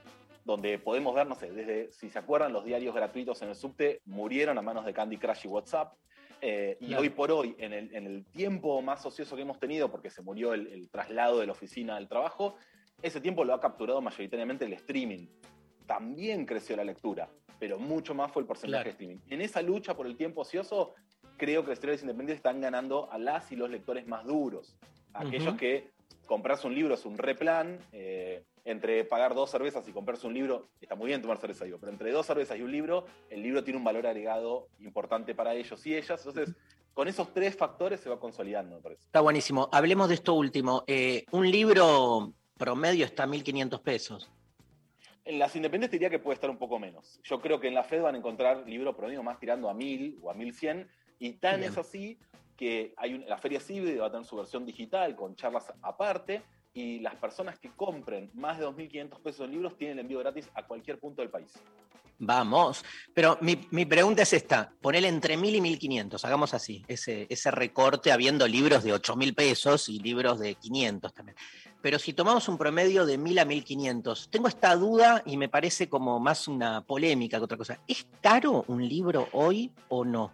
donde podemos ver, no sé, desde, si se acuerdan, los diarios gratuitos en el subte murieron a manos de Candy Crush y WhatsApp. Eh, y Claro. hoy por hoy, en el, en el tiempo más ocioso que hemos tenido, porque se murió el, el traslado de la oficina al trabajo, ese tiempo lo ha capturado mayoritariamente el streaming. También creció la lectura, pero mucho más fue el porcentaje Claro. de streaming. En esa lucha por el tiempo ocioso, creo que los editoriales independientes están ganando a las y los lectores más duros. Aquellos que comprarse un libro es un replan, eh, entre pagar dos cervezas y comprarse un libro, está muy bien tomar cerveza, digo, pero entre dos cervezas y un libro, el libro tiene un valor agregado importante para ellos y ellas. Entonces, con esos tres factores se va consolidando, me parece. Está buenísimo. Hablemos de esto último. Eh, un libro promedio está a 1.500 pesos. En las independientes diría que puede estar un poco menos. Yo creo que en la FED van a encontrar libros promedio más tirando a 1000 o a 1100, y tan Bien. es así que hay un- la Feria CIBE va a tener su versión digital con charlas aparte, y las personas que compren más de 2.500 pesos en libros tienen el envío gratis a cualquier punto del país. Vamos. Pero mi, mi pregunta es esta: ponele entre 1.000 y 1.500. Hagamos así, ese, ese recorte habiendo libros de 8.000 pesos y libros de 500 también. Pero si tomamos un promedio de 1.000 a 1.500, tengo esta duda y me parece como más una polémica que otra cosa. ¿Es caro un libro hoy o no?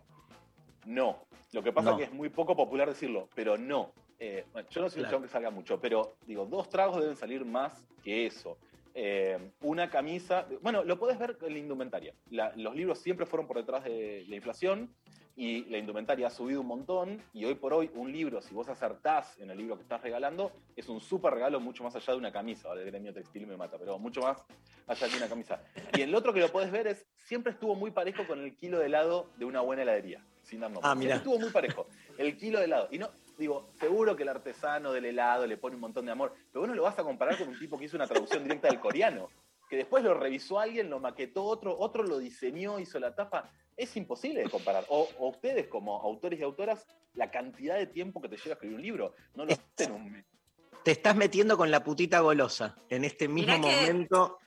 No. Lo que pasa No. es que es muy poco popular decirlo, pero no. Eh, yo no soy un Claro. chabón que salga mucho, pero digo, dos tragos deben salir más que eso. Eh, una camisa, bueno, lo podés ver en la indumentaria. La- los libros siempre fueron por detrás de la inflación y la indumentaria ha subido un montón y hoy por hoy un libro, si vos acertás en el libro que estás regalando, es un súper regalo mucho más allá de una camisa. Ahora el gremio textil me mata, pero mucho más allá de una camisa. Y el otro que lo podés ver es, siempre estuvo muy parejo con el kilo de helado de una buena heladería, sin dar nombres. Ah, estuvo muy parejo. El kilo de helado. Y no, digo, seguro que el artesano del helado le pone un montón de amor, pero vos no lo vas a comparar con un tipo que hizo una traducción directa del coreano, que después lo revisó alguien, lo maquetó otro, otro lo diseñó, hizo la tapa. Es imposible de comparar. O, o ustedes como autores y autoras, la cantidad de tiempo que te lleva a escribir un libro, no lo hacen en un mes. Te estás metiendo con la putita golosa en este mismo Mirá que- momento.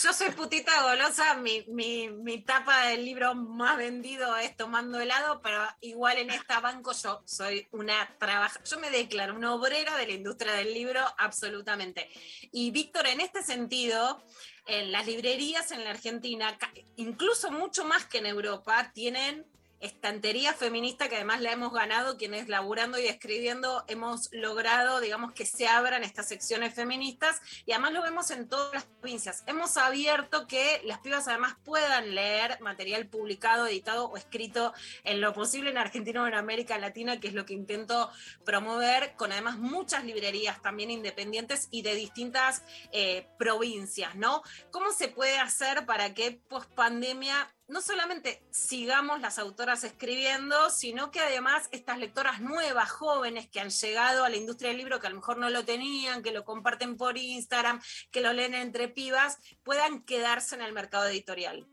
Yo soy putita golosa, mi, mi, mi tapa del libro más vendido es Tomando helado, pero igual en esta banco yo soy una trabaja, yo me declaro una obrera de la industria del libro, absolutamente. Y Víctor, en este sentido, en las librerías en la Argentina, incluso mucho más que en Europa, tienen estantería feminista que además la hemos ganado quienes laburando y escribiendo hemos logrado, digamos, que se abran estas secciones feministas y además lo vemos en todas las provincias. Hemos abierto que las pibas además puedan leer material publicado, editado o escrito en lo posible en Argentina o en América Latina, que es lo que intento promover, con además muchas librerías también independientes y de distintas eh, provincias, ¿no? ¿Cómo se puede hacer para que post pandemia no solamente sigamos las autoras escribiendo, sino que además estas lectoras nuevas, jóvenes que han llegado a la industria del libro, que a lo mejor no lo tenían, que lo comparten por Instagram, que lo leen entre pibas, puedan quedarse en el mercado editorial.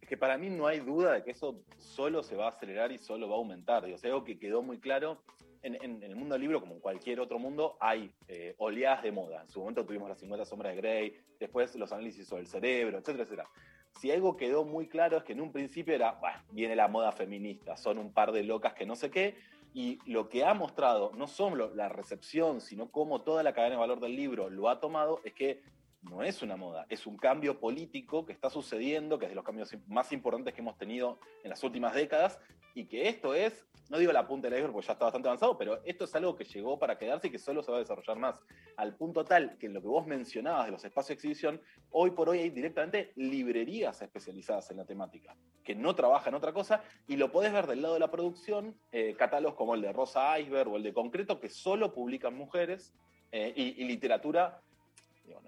Es que para mí no hay duda de que eso solo se va a acelerar y solo va a aumentar. Digo, sea, algo que quedó muy claro. En el mundo del libro, como en cualquier otro mundo, hay eh, oleadas de moda. En su momento tuvimos las 50 sombras de Grey, después los análisis sobre el cerebro, etcétera, etcétera. Si algo quedó muy claro es que en un principio era, bueno, viene la moda feminista, son un par de locas que no sé qué, y lo que ha mostrado, no solo la recepción, sino cómo toda la cadena de valor del libro lo ha tomado, es que no es una moda, es un cambio político que está sucediendo, que es de los cambios más importantes que hemos tenido en las últimas décadas, y que esto es, no digo la punta del iceberg porque ya está bastante avanzado, pero esto es algo que llegó para quedarse y que solo se va a desarrollar más, al punto tal que en lo que vos mencionabas de los espacios de exhibición, hoy por hoy hay directamente librerías especializadas en la temática, que no trabajan otra cosa, y lo podés ver del lado de la producción, eh, catálogos como el de Rosa Iceberg o el de Concreto, que solo publican mujeres, eh, y, y literatura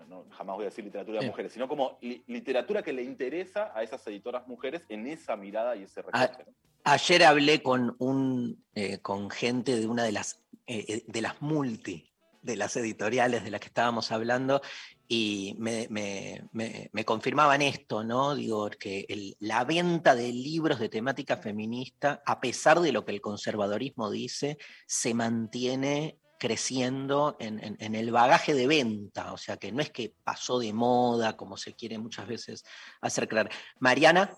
no, jamás voy a decir literatura de mujeres, sino como li- literatura que le interesa a esas editoras mujeres en esa mirada y ese Ah, recorte. ¿no? Ayer hablé con un eh, con gente de una de las eh, eh, de las multi de las editoriales de las que estábamos hablando y me, me- me- me confirmaban esto, ¿no? Digo, que el- la venta de libros de temática feminista, a pesar de lo que el conservadorismo dice, se mantiene creciendo en, el bagaje de venta, o sea que no es que pasó de moda, como se quiere muchas veces hacer creer. Mariana,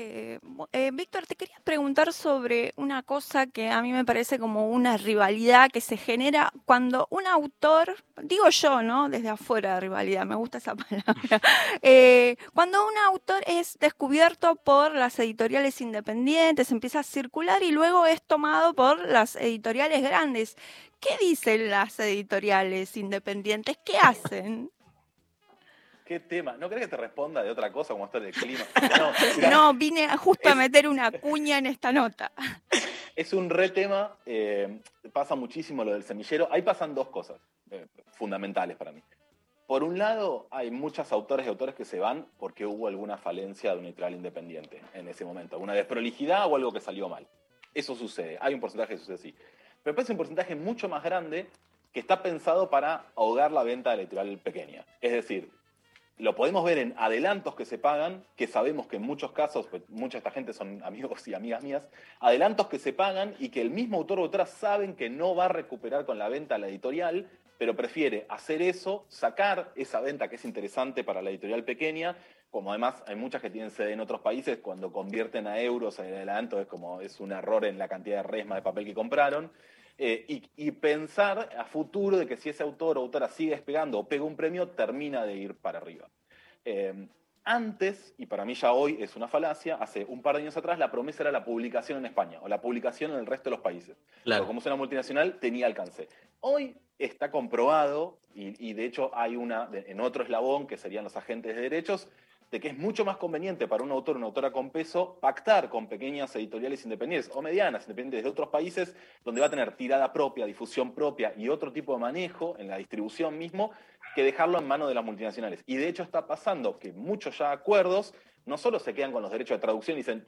Eh, eh, Víctor, te quería preguntar sobre una cosa que a mí me parece como una rivalidad que se genera cuando un autor, digo yo, ¿no? Desde afuera de rivalidad, me gusta esa palabra. Eh, cuando un autor es descubierto por las editoriales independientes, empieza a circular y luego es tomado por las editoriales grandes. ¿Qué dicen las editoriales independientes? ¿Qué hacen? ¿Qué tema? ¿No crees que te responda de otra cosa como esto del clima? No, mirá, No, vine justo a meter una cuña en esta nota. Es un re tema, eh, pasa muchísimo lo del semillero. Ahí pasan dos cosas eh, fundamentales para mí. Por un lado, hay muchas autores y autores que se van porque hubo alguna falencia de un editorial independiente en ese momento, alguna desprolijidad o algo que salió mal. Eso sucede, hay un porcentaje que sucede así. Pero hay un porcentaje mucho más grande que está pensado para ahogar la venta editorial pequeña. Es decir, lo podemos ver en adelantos que se pagan, que sabemos que en muchos casos, pues, mucha de esta gente son amigos y amigas mías, adelantos que se pagan y que el mismo autor o autora saben que no va a recuperar con la venta a la editorial, pero prefiere hacer eso, sacar esa venta que es interesante para la editorial pequeña, como además hay muchas que tienen sede en otros países, cuando convierten a euros en el adelanto es como es un error en la cantidad de resma de papel que compraron. Eh, y, pensar a futuro de que si ese autor o autora sigue despegando o pega un premio, termina de ir para arriba. Eh, antes, y para mí ya hoy es una falacia, hace un par de años atrás la promesa era la publicación en España o la publicación en el resto de los países. Claro. Como es una multinacional, tenía alcance. Hoy está comprobado, y, y de hecho hay una en otro eslabón, que serían los agentes de derechos, de que es mucho más conveniente para un autor o una autora con peso pactar con pequeñas editoriales independientes o medianas independientes de otros países, donde va a tener tirada propia, difusión propia y otro tipo de manejo en la distribución mismo, que dejarlo en manos de las multinacionales. Y de hecho está pasando que muchos ya acuerdos no solo se quedan con los derechos de traducción y dicen,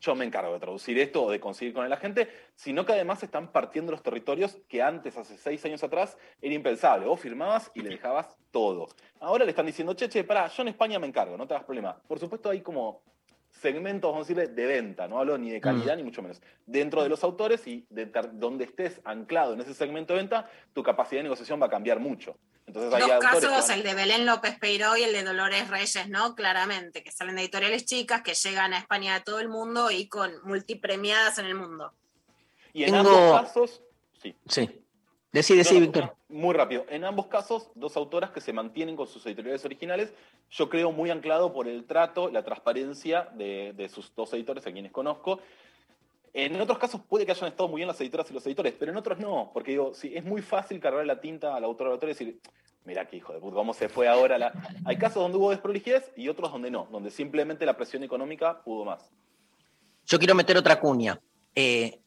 yo me encargo de traducir esto o de conseguir con el agente, sino que además están partiendo los territorios que antes, hace seis años atrás, era impensable. Vos firmabas y le dejabas todo. Ahora le están diciendo, che, che, pará, yo en España me encargo, no te hagas problema. Por supuesto hay como segmentos, vamos a decirle, de venta, no hablo ni de calidad ni mucho menos. Dentro de los autores y de donde estés anclado en ese segmento de venta, tu capacidad de negociación va a cambiar mucho. Entonces hay Dos casos, van- el de Belén López Peiró y el de Dolores Reyes, ¿no? Claramente, que salen de editoriales chicas que llegan a España de todo el mundo y con multipremiadas en el mundo. Y en Tengo- ambos casos, sí. Sí. Decí, decí, Víctor. Muy rápido. En ambos casos, dos autoras que se mantienen con sus editoriales originales, yo creo muy anclado por el trato, la transparencia de, de sus dos editores, a quienes conozco. En otros casos puede que hayan estado muy bien las editoras y los editores, pero en otros no, porque digo, sí, es muy fácil cargar la tinta al autor o autor y decir, mira qué hijo de puta, cómo se fue ahora la... Hay casos donde hubo desprolijidez y otros donde no, donde simplemente la presión económica pudo más. Yo quiero meter otra cuña. Eh,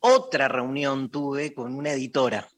otra reunión tuve con una editora.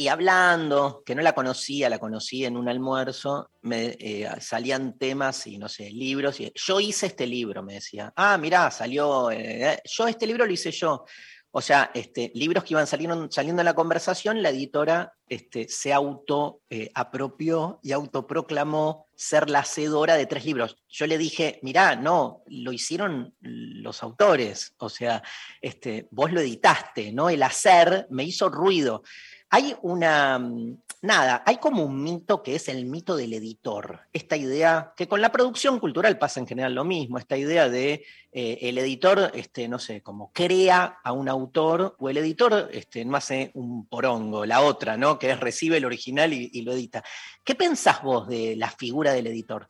Y hablando, que no la conocía, la conocí en un almuerzo, me eh, salían temas y no sé, libros. Y, yo hice este libro, me decía. Ah, mirá, salió. eh, yo este libro lo hice yo. O sea, este, libros que iban saliendo, saliendo en la conversación, la editora este, se auto eh, apropió y autoproclamó ser la hacedora de tres libros. Yo le dije, mirá, no, lo hicieron los autores, o sea, este, vos lo editaste, ¿no? El hacer me hizo ruido. Hay una, mm, nada, hay como un mito que es el mito del editor. Esta idea, que con la producción cultural pasa en general lo mismo, esta idea de eh, el editor, este, no sé, como crea a un autor, o el editor este, no hace un porongo, la otra, ¿no? Que es recibe el original y, lo edita. ¿Qué pensás vos de la figura del editor?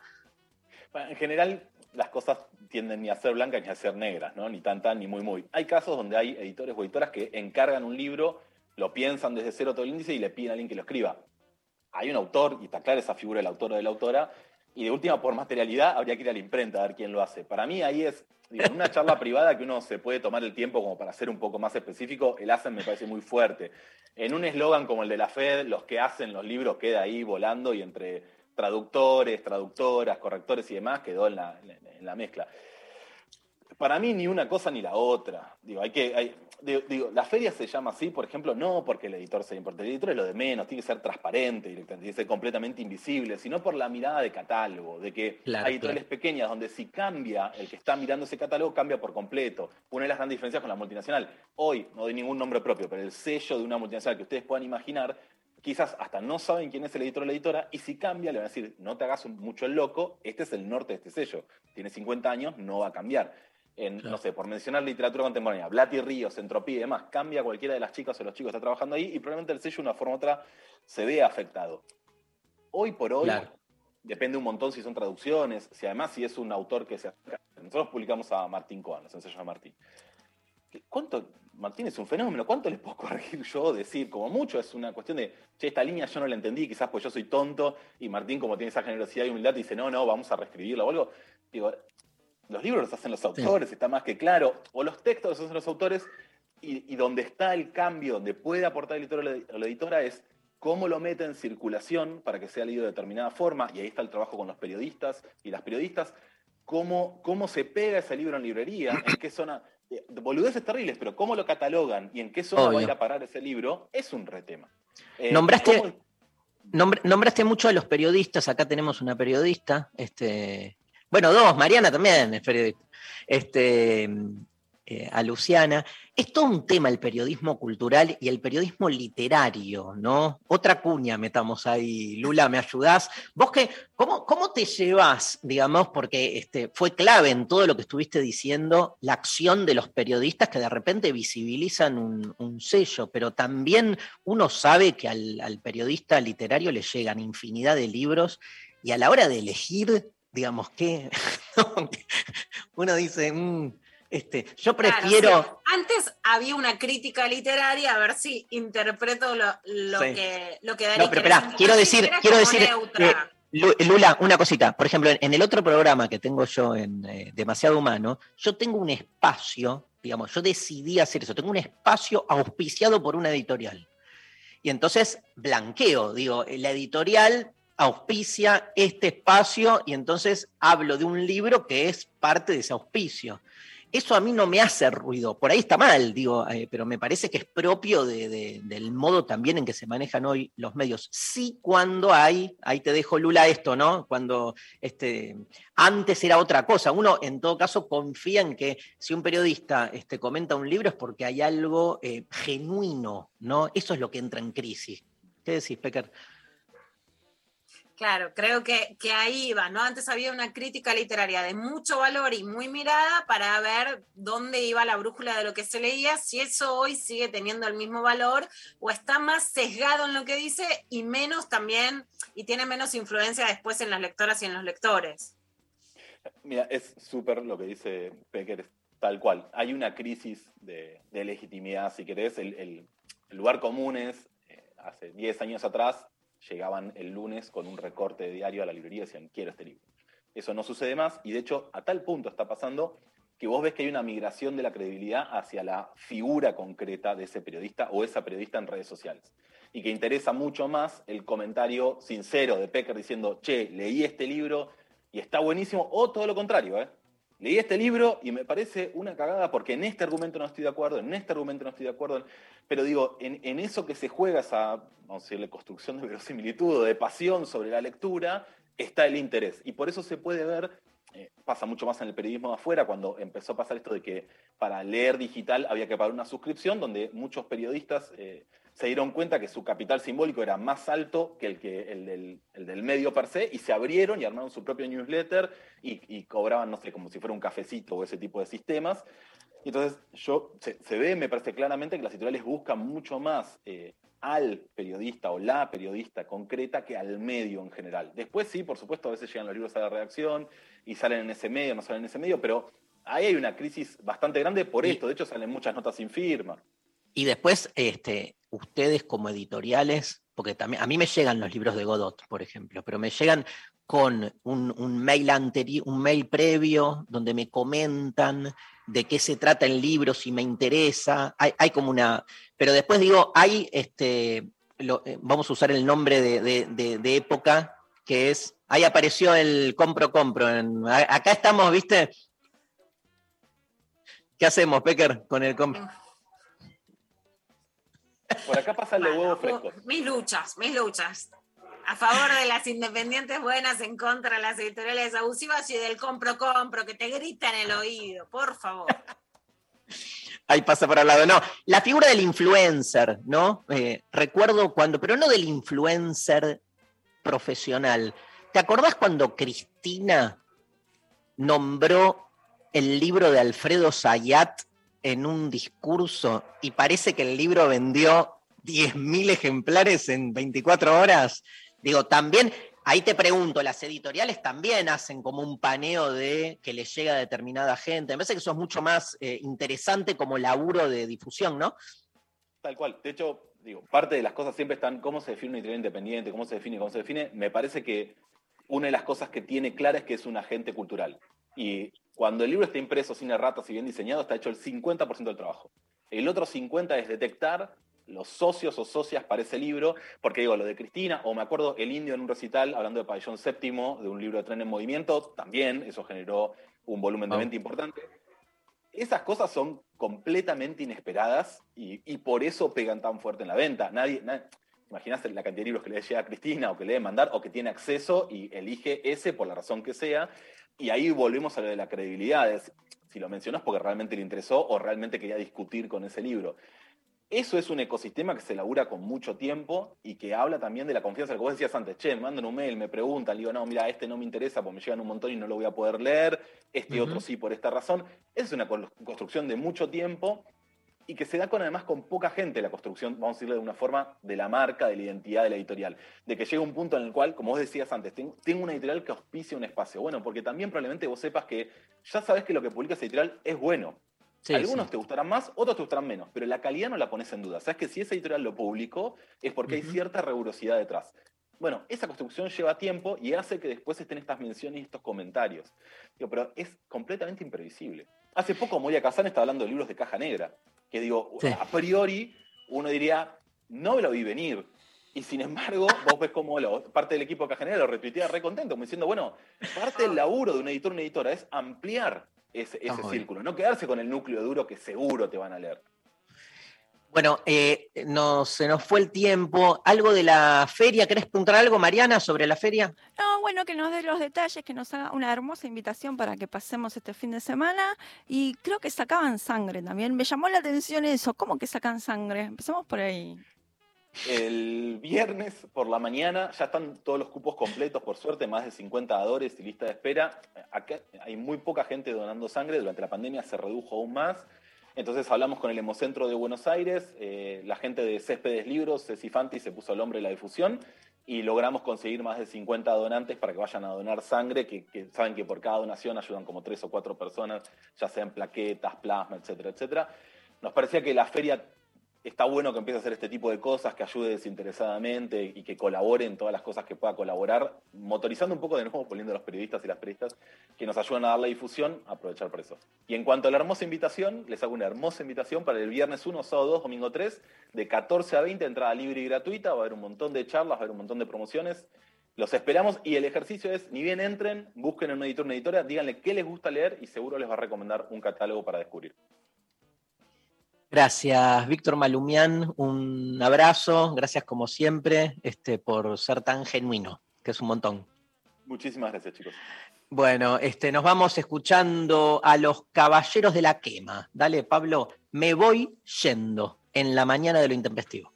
En general, las cosas tienden ni a ser blancas ni a ser negras, ¿no? Ni tan tan ni muy muy. Hay casos donde hay editores o editoras que encargan un libro, lo piensan desde cero todo el índice y le piden a alguien que lo escriba. Hay un autor, y está clara esa figura del autor o de la autora, y de última, por materialidad, habría que ir a la imprenta a ver quién lo hace. Para mí ahí es, en una charla privada que uno se puede tomar el tiempo como para ser un poco más específico, el hacen me parece muy fuerte. En un eslogan como el de la Fed, los que hacen los libros queda ahí volando y entre traductores, traductoras, correctores y demás quedó en la mezcla. Para mí ni una cosa ni la otra. Digo, hay que, hay- digo, digo, la feria se llama así, por ejemplo, no porque el editor sea importante. El editor es lo de menos, tiene que ser transparente directamente, tiene que ser completamente invisible, sino por la mirada de catálogo, de que Claro, hay editoriales pequeñas donde si cambia el que está mirando ese catálogo, cambia por completo. Una de las grandes diferencias con la multinacional. Hoy, no doy ningún nombre propio, pero el sello de una multinacional que ustedes puedan imaginar, quizás hasta no saben quién es el editor o la editora, y si cambia, le van a decir, no te hagas mucho el loco, este es el norte de este sello. Tiene 50 años, no va a cambiar. En, No sé, por mencionar literatura contemporánea, Blati Ríos, Entropía y demás, cambia cualquiera de las chicas o los chicos que está trabajando ahí y probablemente el sello de una forma u otra se vea afectado. Hoy por hoy, Claro. depende un montón si son traducciones, si además si es un autor que se acerca. Nosotros publicamos a Martín Coan, los ensayos de Martín. ¿Cuánto? Martín es un fenómeno, ¿cuánto le puedo corregir yo? Decir, como mucho, es una cuestión de, che, esta línea yo no la entendí, quizás pues yo soy tonto, y Martín, como tiene esa generosidad y humildad, dice, no, no, vamos a reescribirla o algo. Digo, los libros los hacen los autores, está más que claro, o los textos los hacen los autores, y, y donde está el cambio, donde puede aportar el editor o la- editora es cómo lo mete en circulación para que sea leído de determinada forma, y ahí está el trabajo con los periodistas y las periodistas, cómo, cómo se pega ese libro en librería, en qué zona, eh, boludeces terribles, pero cómo lo catalogan y en qué zona va a ir a parar ese libro, es un retema. Eh, Nombraste, ¿cómo- nombre- nombraste mucho a los periodistas, acá tenemos una periodista, este, bueno, dos, Mariana también es periodista, este, eh, a Luciana. Es todo un tema el periodismo cultural y el periodismo literario, ¿no? Otra cuña metamos ahí. Lula, ¿me ayudás? ¿Vos qué, cómo, cómo te llevas, digamos, porque este, fue clave en todo lo que estuviste diciendo, la acción de los periodistas que de repente visibilizan un, sello, pero también uno sabe que al periodista literario le llegan infinidad de libros y a la hora de elegir, digamos que uno dice, "Mm, este, yo Claro, prefiero... Antes había una crítica literaria, a ver si interpreto lo, lo Sí. que, lo que Darío No, pero espera, quiero decir, quiero como decir, eh, Lu- Lula, una cosita. Por ejemplo, en, en el otro programa que tengo yo en eh, Demasiado Humano, yo tengo un espacio, digamos, yo decidí hacer eso, tengo un espacio auspiciado por una editorial. Y entonces blanqueo, digo, la editorial auspicia este espacio y entonces hablo de un libro que es parte de ese auspicio. Eso a mí no me hace ruido, por ahí está mal, digo, eh, pero me parece que es propio de- de- del modo también en que se manejan hoy los medios. Sí cuando hay, ahí te dejo Lula esto, ¿no? Cuando este, antes era otra cosa. Uno en todo caso confía en que si un periodista este, comenta un libro es porque hay algo eh, genuino, ¿no? Eso es lo que entra en crisis. ¿Qué decís, Pecker? Claro, creo que, que ahí va, ¿no? Antes había una crítica literaria de mucho valor y muy mirada para ver dónde iba la brújula de lo que se leía, si eso hoy sigue teniendo el mismo valor o está más sesgado en lo que dice y menos también, y tiene menos influencia después en las lectoras y en los lectores. Mira, es súper lo que dice Pecker, tal cual. Hay una crisis de, legitimidad, si querés. El lugar común es, eh, hace 10 años atrás, llegaban el lunes con un recorte de diario a la librería y decían, quiero este libro. Eso no sucede más y de hecho a tal punto está pasando que vos ves que hay una migración de la credibilidad hacia la figura concreta de ese periodista o esa periodista en redes sociales. Y que interesa mucho más el comentario sincero de Pecker diciendo, che, leí este libro y está buenísimo, o todo lo contrario, ¿eh? Leí este libro y me parece una cagada porque en este argumento no estoy de acuerdo, en este argumento no estoy de acuerdo, pero digo, en, eso que se juega esa, vamos a decirle, construcción de verosimilitud o de pasión sobre la lectura, está el interés. Y por eso se puede ver, eh, pasa mucho más en el periodismo de afuera, cuando empezó a pasar esto de que para leer digital había que pagar una suscripción, donde muchos periodistas eh, se dieron cuenta que su capital simbólico era más alto que el, que, el, del, el del medio per se, y se abrieron y armaron su propio newsletter y, y cobraban, no sé, como si fuera un cafecito o ese tipo de sistemas. Y entonces yo, se, se ve, me parece claramente que las editoriales buscan mucho más eh, al periodista o la periodista concreta que al medio en general. Después sí, por supuesto, a veces llegan los libros a la redacción y salen en ese medio, no salen en ese medio, pero ahí hay una crisis bastante grande por esto. De hecho, salen muchas notas sin firma. Y después, este, ustedes como editoriales, porque también a mí me llegan los libros de Godot, por ejemplo, pero me llegan con un, mail anterior, un mail previo, donde me comentan de qué se trata el libro, si me interesa. Hay, hay como una. Pero después digo, hay este. lo- eh, vamos a usar el nombre de, de- de- de época, que es. Ahí apareció el compro, compro. en- acá estamos, ¿viste? ¿Qué hacemos, Pecker, con el compro? Por acá pasa el de huevos frescos. Mis luchas, mis luchas. A favor de las independientes buenas, en contra de las editoriales abusivas y del compro, compro, que te gritan en el oído, por favor. Ahí pasa por al lado. No, la figura del influencer, ¿no? Eh, recuerdo cuando, pero no del influencer profesional. ¿Te acordás cuando Cristina nombró el libro de Alfredo Sayat en un discurso y parece que el libro vendió 10.000 ejemplares en 24 horas? Digo, también, ahí te pregunto, las editoriales también hacen como un paneo de que les llega a determinada gente. Me parece que eso es mucho más eh, interesante como laburo de difusión, ¿no? Tal cual. De hecho, digo, parte de las cosas siempre están cómo se define una editorial independiente, cómo se define, cómo se define. Me parece que una de las cosas que tiene clara es que es un agente cultural. Y cuando el libro está impreso sin erratas y bien diseñado, está hecho el 50% del trabajo. El otro 50% es detectar los socios o socias para ese libro, porque digo, lo de Cristina, o me acuerdo el indio en un recital hablando de Pabellón Séptimo, de un libro de tren en movimiento, también eso generó un volumen de venta importante. Esas cosas son completamente inesperadas y, y por eso pegan tan fuerte en la venta. Nadie, nadie imaginás la cantidad de libros que le llega a Cristina o que le debe mandar o que tiene acceso y elige ese por la razón que sea. Y ahí volvemos a lo de la credibilidad. es si lo mencionas porque realmente le interesó o realmente quería discutir con ese libro. Eso es un ecosistema que se labura con mucho tiempo y que habla también de la confianza. Como vos decías antes, che, me mandan un mail, me preguntan, digo, no, mira, este no me interesa porque me llegan un montón y no lo voy a poder leer, este otro sí por esta razón. Esa es una construcción de mucho tiempo y que se da con además con poca gente la construcción, vamos a decirlo de una forma, de la marca, de la identidad de la editorial. De que llega un punto en el cual, como vos decías antes, tengo, tengo una editorial que auspicia un espacio. Bueno, porque también probablemente vos sepas que ya sabes que lo que publica esa editorial es bueno. Sí, Algunos sí. te gustarán más, otros te gustarán menos, pero la calidad no la pones en duda. Sabes que si esa editorial lo publicó es porque hay cierta rigurosidad detrás. Bueno, esa construcción lleva tiempo y hace que después estén estas menciones y estos comentarios. Digo, pero es completamente imprevisible. Hace poco Moria Kazan estaba hablando de libros de caja negra, que digo, Sí. a priori uno diría, no me lo vi venir. Y sin embargo, vos ves como lo- parte del equipo Caja Negra lo retuitea re contento, como diciendo, bueno, parte del laburo de un editor o una editora es ampliar ese, ese círculo, no quedarse con el núcleo duro que seguro te van a leer. Bueno, eh, no, se nos fue el tiempo. ¿Algo de la feria? ¿Querés preguntar algo, Mariana, sobre la feria? No, bueno, que nos dé los detalles, que nos haga una hermosa invitación para que pasemos este fin de semana. Y creo que sacaban sangre también. Me llamó la atención eso. ¿Cómo que sacan sangre? Empecemos por ahí. El viernes por la mañana ya están todos los cupos completos, por suerte, más de 50 dadores y lista de espera. Acá hay muy poca gente donando sangre, durante la pandemia se redujo aún más. Entonces hablamos con el Hemocentro de Buenos Aires, eh, la gente de Céspedes Libros, Ceci Fanti se puso al hombre de la difusión y logramos conseguir más de 50 donantes para que vayan a donar sangre, que, saben que por cada donación ayudan como tres o cuatro personas, ya sean plaquetas, plasma, etcétera, etcétera. Nos parecía que la feria está bueno que empiece a hacer este tipo de cosas, que ayude desinteresadamente y que colabore en todas las cosas que pueda colaborar, motorizando un poco de nuevo, poniendo a los periodistas y las periodistas que nos ayudan a dar la difusión, aprovechar por eso. Y en cuanto a la hermosa invitación, les hago una hermosa invitación para el viernes 1, sábado 2, domingo 3, de 14 a 20, entrada libre y gratuita, va a haber un montón de charlas, va a haber un montón de promociones. Los esperamos y el ejercicio es, ni bien entren, busquen en un editor, una editora, díganle qué les gusta leer y seguro les va a recomendar un catálogo para descubrir. Gracias, Víctor Malumián. Un abrazo. Gracias, como siempre, este, por ser tan genuino, que es un montón. Muchísimas gracias, chicos. Bueno, este, nos vamos escuchando a los caballeros de la quema. Dale, Pablo, me voy yendo en la mañana de lo intempestivo.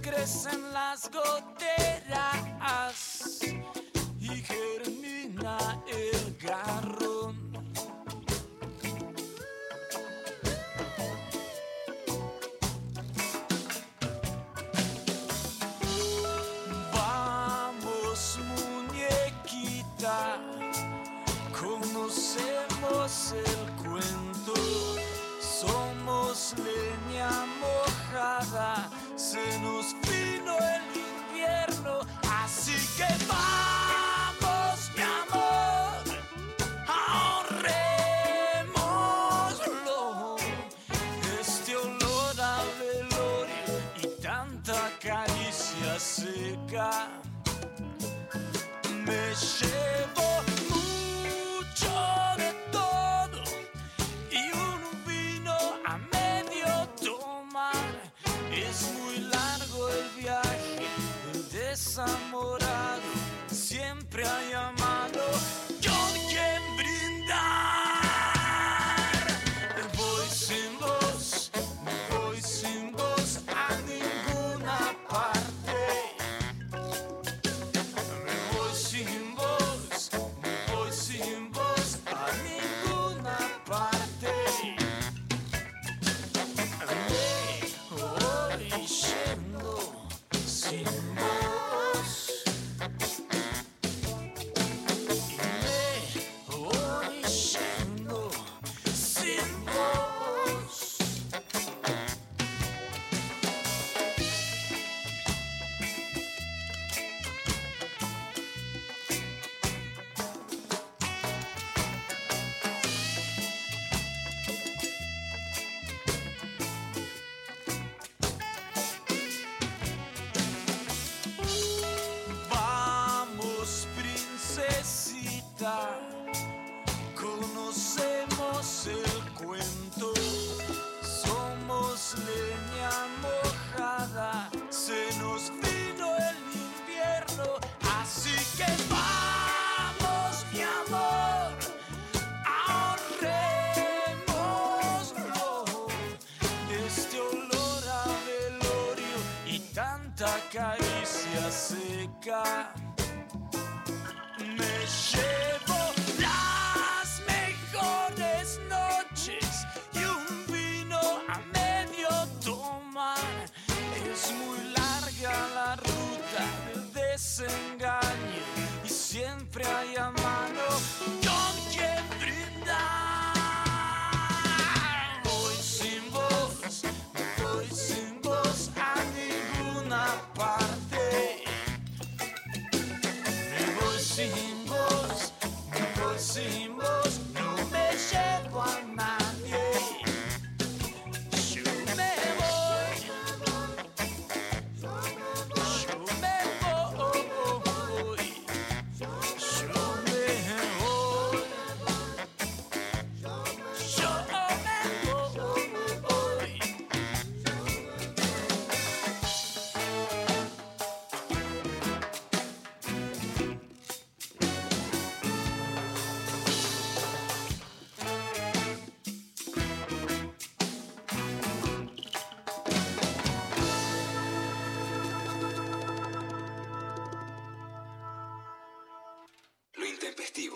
Crecen las goteras y germina el garrón.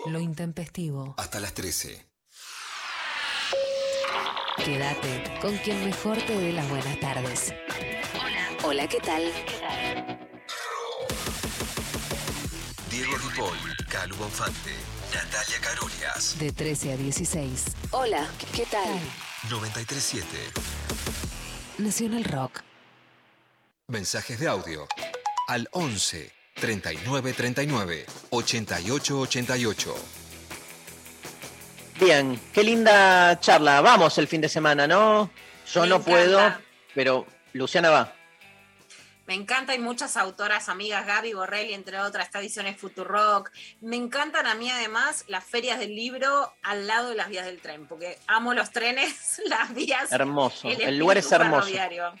Lo intempestivo. Hasta las 13. Quédate con quien mejor te dé las buenas tardes. Hola. Hola, ¿qué tal? Diego Ripoll, Calu Bonfante, Natalia Carolias. De 13 a 16. Hola, ¿qué tal? 937. Nacional Rock. Mensajes de audio al 11 39 39 88 88. Bien, qué linda charla. Vamos el fin de semana, ¿no? Yo Me no puedo, pero Luciana va. Me encanta, hay muchas autoras, amigas, Gaby Borrelli, entre otras, está Ediciones Futurock. Me encantan a mí además las ferias del libro al lado de las vías del tren, porque amo los trenes, las vías. Hermoso, el lugar es hermoso. ferroviario.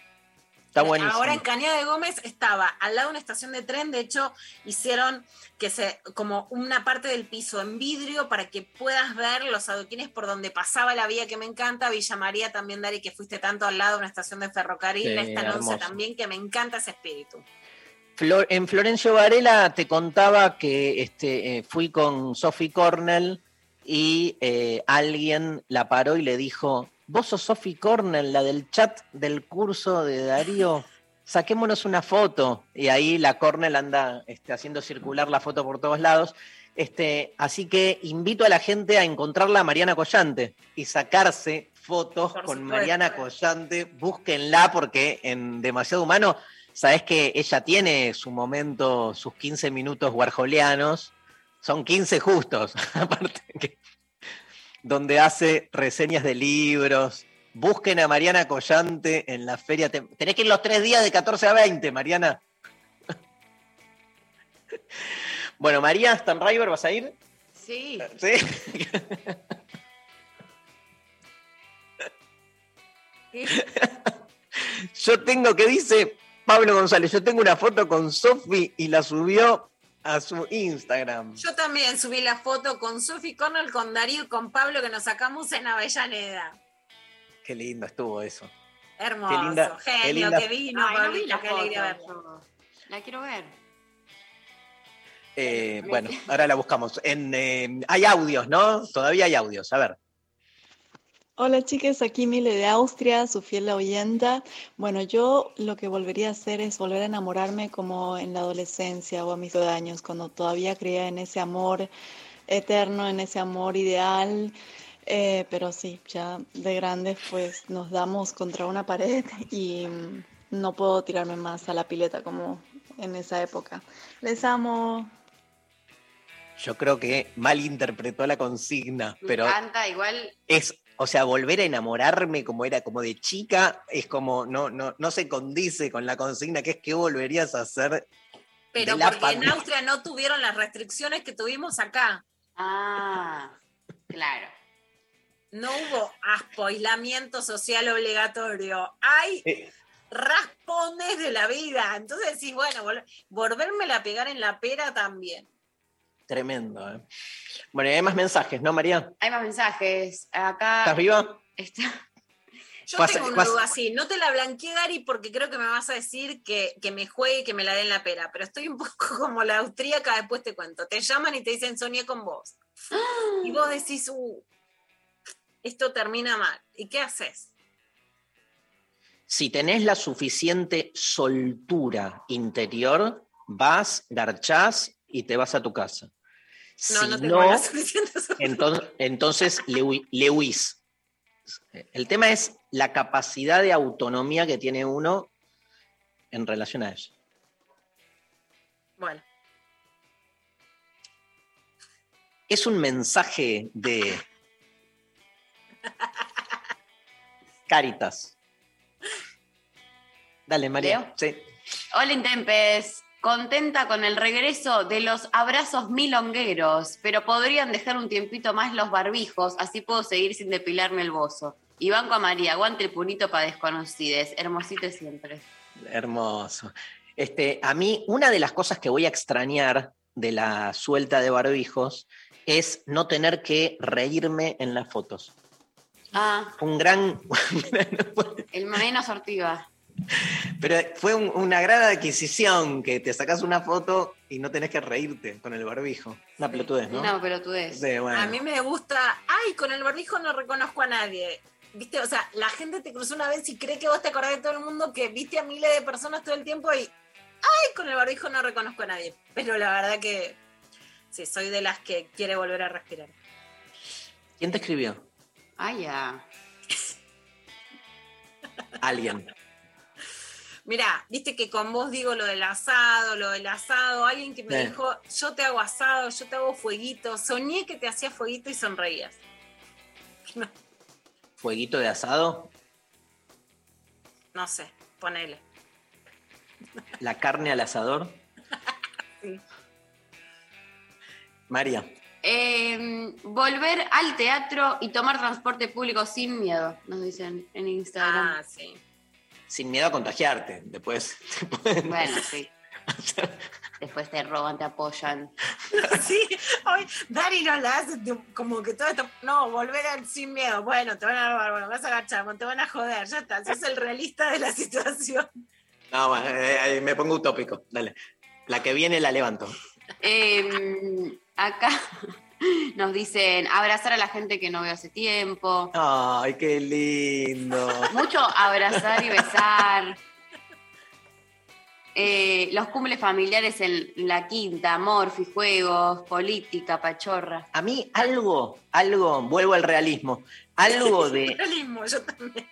Está buenísimo. Ahora en Cañada de Gómez estaba al lado de una estación de tren, de hecho hicieron que se como una parte del piso en vidrio para que puedas ver los adoquines por donde pasaba la vía que me encanta, Villa María también, Dari, que fuiste tanto al lado de una estación de ferrocarril, Sí, esta hermoso. también, que me encanta ese espíritu. Flor- en Florencio Varela te contaba que este, eh, fui con Sophie Cornell y eh, alguien la paró y le dijo, vos sos Sophie Cornell, la del chat del curso de Darío, saquémonos una foto. Y ahí la Cornell anda este, haciendo circular la foto por todos lados. Este, así que invito a la gente a encontrarla a Mariana Collante y sacarse fotos Por con supuesto. Mariana Collante. Búsquenla porque en Demasiado Humano, sabes que ella tiene su momento, sus 15 minutos guarjolianos. Son 15 justos, aparte que- donde hace reseñas de libros. Busquen a Mariana Collante en la feria. Te- Tenés que ir los tres días de 14 a 20, Mariana. Bueno, María Stanriver, ¿vas a ir? Sí. Sí. Yo tengo que dice Pablo González, yo tengo una foto con Sofi y la subió a su Instagram. Yo también subí la foto con Sophie Cornell, con Darío y con Pablo que nos sacamos en Avellaneda. Qué lindo estuvo eso. Hermoso, Qué linda- qué genio, linda- que vino, Ay, no vi Pablito, la qué alegría foto, verlo. La quiero ver. Eh, bueno, ahora la buscamos. En, eh, hay audios, ¿no? Todavía hay audios. A ver. Hola chicas, aquí Mile de Austria, su fiel oyenta. Bueno, yo lo que volvería a hacer es volver a enamorarme como en la adolescencia o a mis 12 años, cuando todavía creía en ese amor eterno, en ese amor ideal. Eh, pero sí, ya de grandes pues nos damos contra una pared y no puedo tirarme más a la pileta como en esa época. Les amo. Yo creo que malinterpretó la consigna, Me pero encanta, igual. es, o sea, volver a enamorarme como era, como de chica, es como, no, no, no se condice con la consigna, que es que volverías a hacer. Pero de la porque en. Austria no tuvieron las restricciones que tuvimos acá. Ah, claro. No hubo aspo, aislamiento social obligatorio. Hay Eh. raspones de la vida. Entonces decís, bueno, vol- volvérmela a pegar en la pera también. Tremendo, ¿eh? Bueno, y hay más mensajes, ¿no, María? Hay más mensajes. Acá. ¿Estás viva? Está. Yo Pasa- tengo una pasa- duda así. No te la blanqueé, Dari, porque creo que me vas a decir que, que me juegue y que me la den la pera. Pero estoy un poco como la austríaca, después te cuento. Te llaman y te dicen, soñé con vos. Y vos decís, uh, esto termina mal. ¿Y qué haces? Si tenés la suficiente soltura interior, vas, garchás y te vas a tu casa. No, si no tengo no, entonces, entonces le, hui- le huís. El tema es la capacidad de autonomía que tiene uno en relación a eso. Bueno, Es un mensaje de Caritas. Dale, María. Hola Intempes, contenta con el regreso de los abrazos milongueros, pero podrían dejar un tiempito más los barbijos, así puedo seguir sin depilarme el bozo. Y banco a María, aguante el punito para desconocides, hermosito siempre. Hermoso. Este, a mí, una de las cosas que voy a extrañar de la suelta de barbijos es no tener que reírme en las fotos. Ah, Un gran, el menos ortiga. Pero fue un- una gran adquisición que te sacas una foto y no tenés que reírte con el barbijo. Una pelotudez, ¿no? No, pero tú des. Sí, bueno. a mí me gusta, ay, con el barbijo no reconozco a nadie. ¿Viste? O sea, la gente te cruzó una vez y cree que vos te acordás de todo el mundo que viste a miles de personas todo el tiempo y, ay, con el barbijo no reconozco a nadie. Pero la verdad que sí, soy de las que quiere volver a respirar. ¿Quién te escribió? Ah, ya. Alguien. Mira, viste que con vos digo lo del asado, lo del asado, alguien que me dijo, yo te hago asado, yo te hago fueguito, soñé que te hacía fueguito y sonreías. ¿Fueguito de asado? No sé, ponele. ¿La carne al asador? Sí. María. Eh, volver al teatro y tomar transporte público sin miedo, nos dicen en Instagram. Ah, sí. Sin miedo a contagiarte. Después pueden- Bueno, sí. Después te roban, te apoyan. Sí, hoy Dari no la hace como que todo esto. No, volver al sin miedo. Bueno, te van a robar, bueno, vas a agachar, te van a joder, ya está. Sos el realista de la situación. No, bueno, eh, eh, me pongo utópico. Dale. La que viene la levanto. Em, acá nos dicen abrazar a la gente que no veo hace tiempo. Ay, qué lindo. Mucho abrazar y besar. Eh, los cumples familiares en la quinta, morfi, juegos, política, pachorra. A mí algo, algo, vuelvo al realismo, algo de, Realismo, yo también.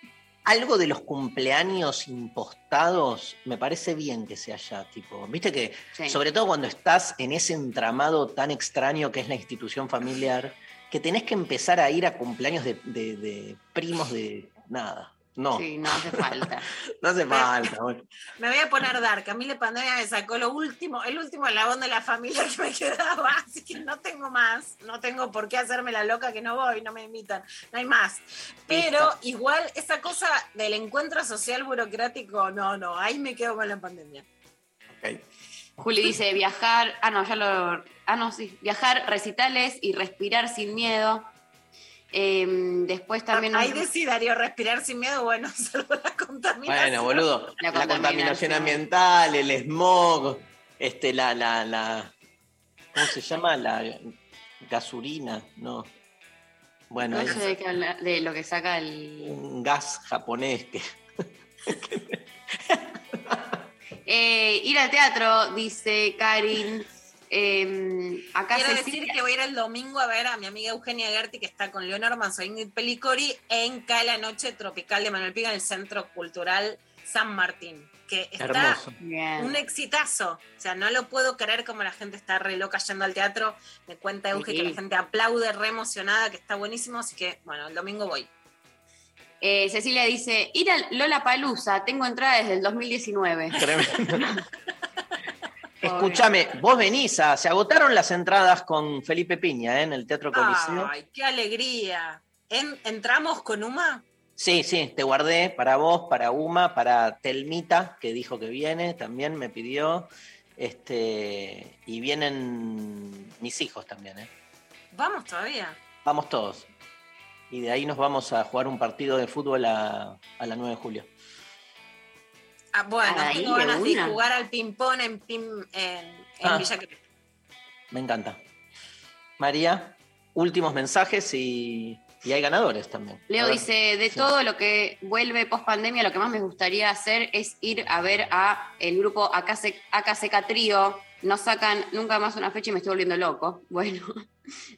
Algo de los cumpleaños impostados, me parece bien que se haya, tipo, viste que, Sí. sobre todo cuando estás en ese entramado tan extraño que es la institución familiar, que tenés que empezar a ir a cumpleaños de, de- de primos de nada. No, Sí, no hace falta. no hace falta. bueno. Me voy a poner dark. A mí la pandemia me sacó lo último, el último eslabón de la familia que me quedaba, así que no tengo más. No tengo por qué hacerme la loca que no voy, no me invitan. No hay más. Pero igual esa cosa del encuentro social burocrático, no, no, ahí me quedo con la pandemia. Juli dice viajar, ah no, ya lo, ah no, sí, viajar, recitales y respirar sin miedo. Em, después también... Ahí nos- decía Darío, respirar sin miedo, bueno, salvo la contaminación. Bueno, boludo, La la, contaminación contaminación. ambiental, el smog, este, la, la, la, ¿cómo se llama? La gasurina, no. Bueno, no es sé de, qué habla- de lo que saca el... un gas japonés que Eh, ir al teatro, dice Karin. Em, acá Quiero Cecilia- decir que voy a ir el domingo a ver a mi amiga Eugenia Gerti, que está con Leonor Manso e Ingrid Pelicori, en Cala Noche Tropical de Manuel Piga, en el Centro Cultural San Martín. Que está Hermoso. un exitazo. O sea, no lo puedo creer como la gente está re loca yendo al teatro. Me cuenta Euge Sí. que la gente aplaude, re emocionada, que está buenísimo. Así que, bueno, el domingo voy. eh, Cecilia dice, ir al Lola Palusa, tengo entrada desde el 2019. Tremendo. Escúchame, vos venís a. Se agotaron las entradas con Felipe Piña ¿eh? en el Teatro Coliseo. ¡Ay, qué alegría! En- ¿Entramos con Uma? Sí, sí, te guardé para vos, para Uma, para Telmita, que dijo que viene, también me pidió. Este, y vienen mis hijos también, ¿eh? Vamos todavía. Vamos todos. Y de ahí nos vamos a jugar un partido de fútbol a, a la 9 de julio. Ah, bueno, Ahí, tengo ganas de una. jugar al ping-pong en, pim- en, en Ah. Villa Crespo. Me encanta. María, últimos mensajes y, y hay ganadores también. Leo dice, de Sí. todo lo que vuelve post pandemia, lo que más me gustaría hacer es ir a ver a el grupo AKC AKCK Trío. No sacan nunca más una fecha y me estoy volviendo loco. Bueno,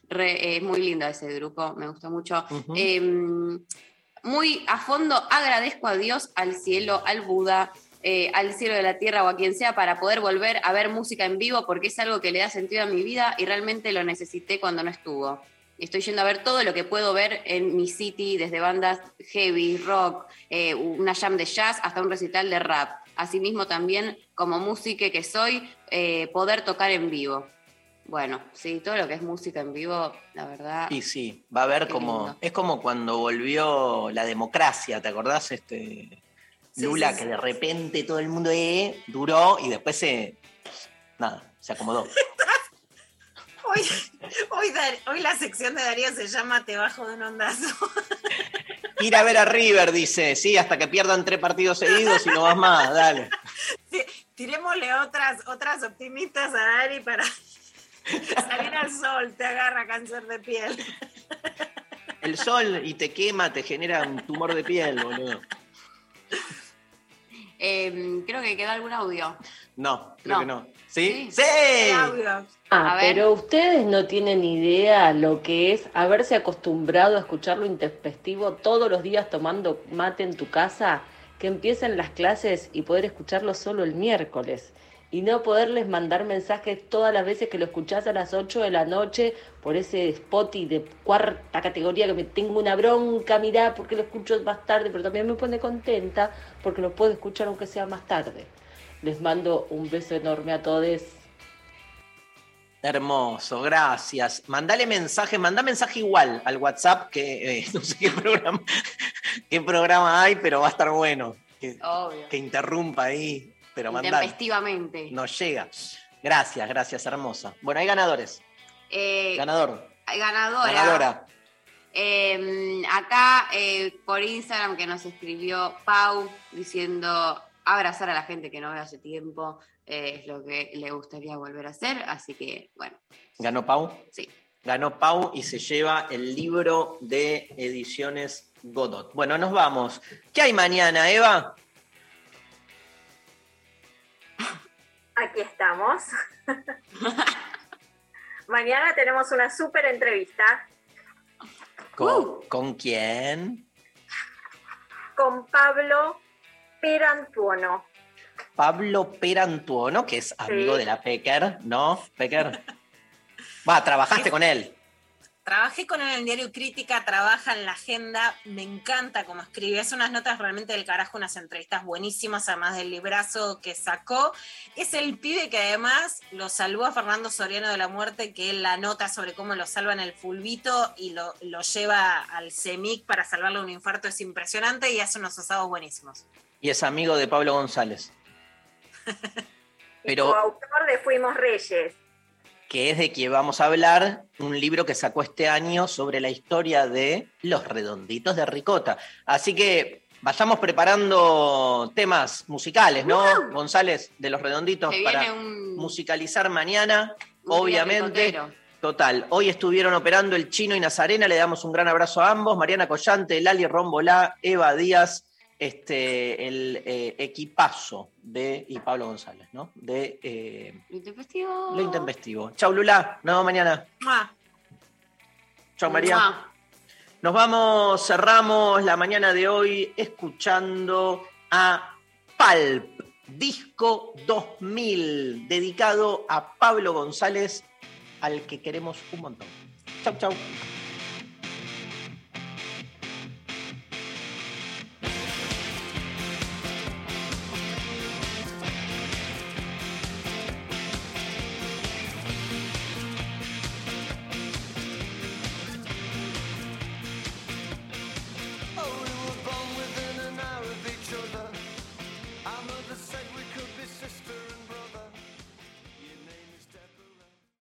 es muy lindo ese grupo, me gusta mucho. Eh, muy a fondo agradezco a Dios, al cielo, al Buda, eh, al cielo de la tierra o a quien sea para poder volver a ver música en vivo porque es algo que le da sentido a mi vida y realmente lo necesité cuando no estuvo. Estoy yendo a ver todo lo que puedo ver en mi city, desde bandas heavy, rock, eh, una jam de jazz hasta un recital de rap. Asimismo también, como música que soy, eh, poder tocar en vivo. Bueno, sí, todo lo que es música en vivo, la verdad. Y sí, va a haber como. lindo. Es como cuando volvió la democracia, ¿te acordás? Este. Sí, Lula, sí, que de repente todo el mundo eh, duró y después se. Nada, se acomodó. Hoy, hoy, hoy la sección de Darío se llama Te bajo de un ondazo. Ir a ver a River, dice, sí, hasta que pierdan tres partidos seguidos y no vas más, dale. Tirémosle otras, otras optimistas a Dari para salir al sol, te agarra cáncer de piel. El sol y te quema, te genera un tumor de piel, boludo. Eh, creo que queda algún audio. No, creo No. que no. ¿Sí? Sí. ¡Sí! Audio. Ah, A ver. pero ustedes no tienen idea lo que es haberse acostumbrado a escuchar lo intempestivo todos los días tomando mate en tu casa, que empiecen las clases y poder escucharlo solo el miércoles. Y no poderles mandar mensajes todas las veces que lo escuchás a las 8 de la noche por ese Spotify de cuarta categoría que me tengo una bronca, mirá, porque lo escucho más tarde, pero también me pone contenta porque lo puedo escuchar aunque sea más tarde. Les mando un beso enorme a todos. Hermoso, gracias. Mandale mensaje, manda mensaje igual al WhatsApp, que eh, no sé qué programa, qué programa hay, pero va a estar bueno. que, Obvio. que interrumpa ahí, pero mandar. Intempestivamente. No llega. Gracias, gracias, hermosa. Bueno, hay ganadores. Eh, Ganador. ganadora. Ganadora. Eh, acá eh, por Instagram que nos escribió Pau diciendo abrazar a la gente que no ve hace tiempo eh, es lo que le gustaría volver a hacer, así que bueno, ¿Ganó Pau? Sí. Ganó Pau y se lleva el libro de ediciones Godot. Bueno, nos vamos. ¿Qué hay mañana, Eva? Aquí estamos. Mañana tenemos una súper entrevista ¿Con, ¿con quién? con Pablo Perantuono. Pablo Perantuono, que es amigo Sí. de la Pecker, ¿no? Pecker. Va, trabajaste con él. Trabajé con él en el diario Crítica, trabaja en la agenda, me encanta cómo escribe, hace unas notas realmente del carajo, unas entrevistas buenísimas, además del librazo que sacó. Es el pibe que además lo salvó a Fernando Soriano de la muerte, que él la nota sobre cómo lo salva en el fulbito y lo, lo lleva al CEMIC para salvarle un infarto, es impresionante y hace unos asados buenísimos. Y es amigo de Pablo González. Pero Coautor de Fuimos Reyes. Que es de que vamos a hablar, un libro que sacó este año sobre la historia de los redonditos de ricota. Así que vayamos preparando temas musicales, ¿no, González? De los redonditos para un- musicalizar mañana, un obviamente. ricotero. Total, hoy estuvieron operando el Chino y Nazarena, le damos un gran abrazo a ambos, Mariana Collante, Lali Rombolá, Eva Díaz, este, el eh, equipazo de, y Pablo González, ¿no? De eh, Intempestivo. Lo Intempestivo. Chau Lula, nos vemos mañana. Chau María. Mua. Nos vamos, cerramos la mañana de hoy escuchando a Palp, disco 2000, dedicado a Pablo González, al que queremos un montón. Chau, chau.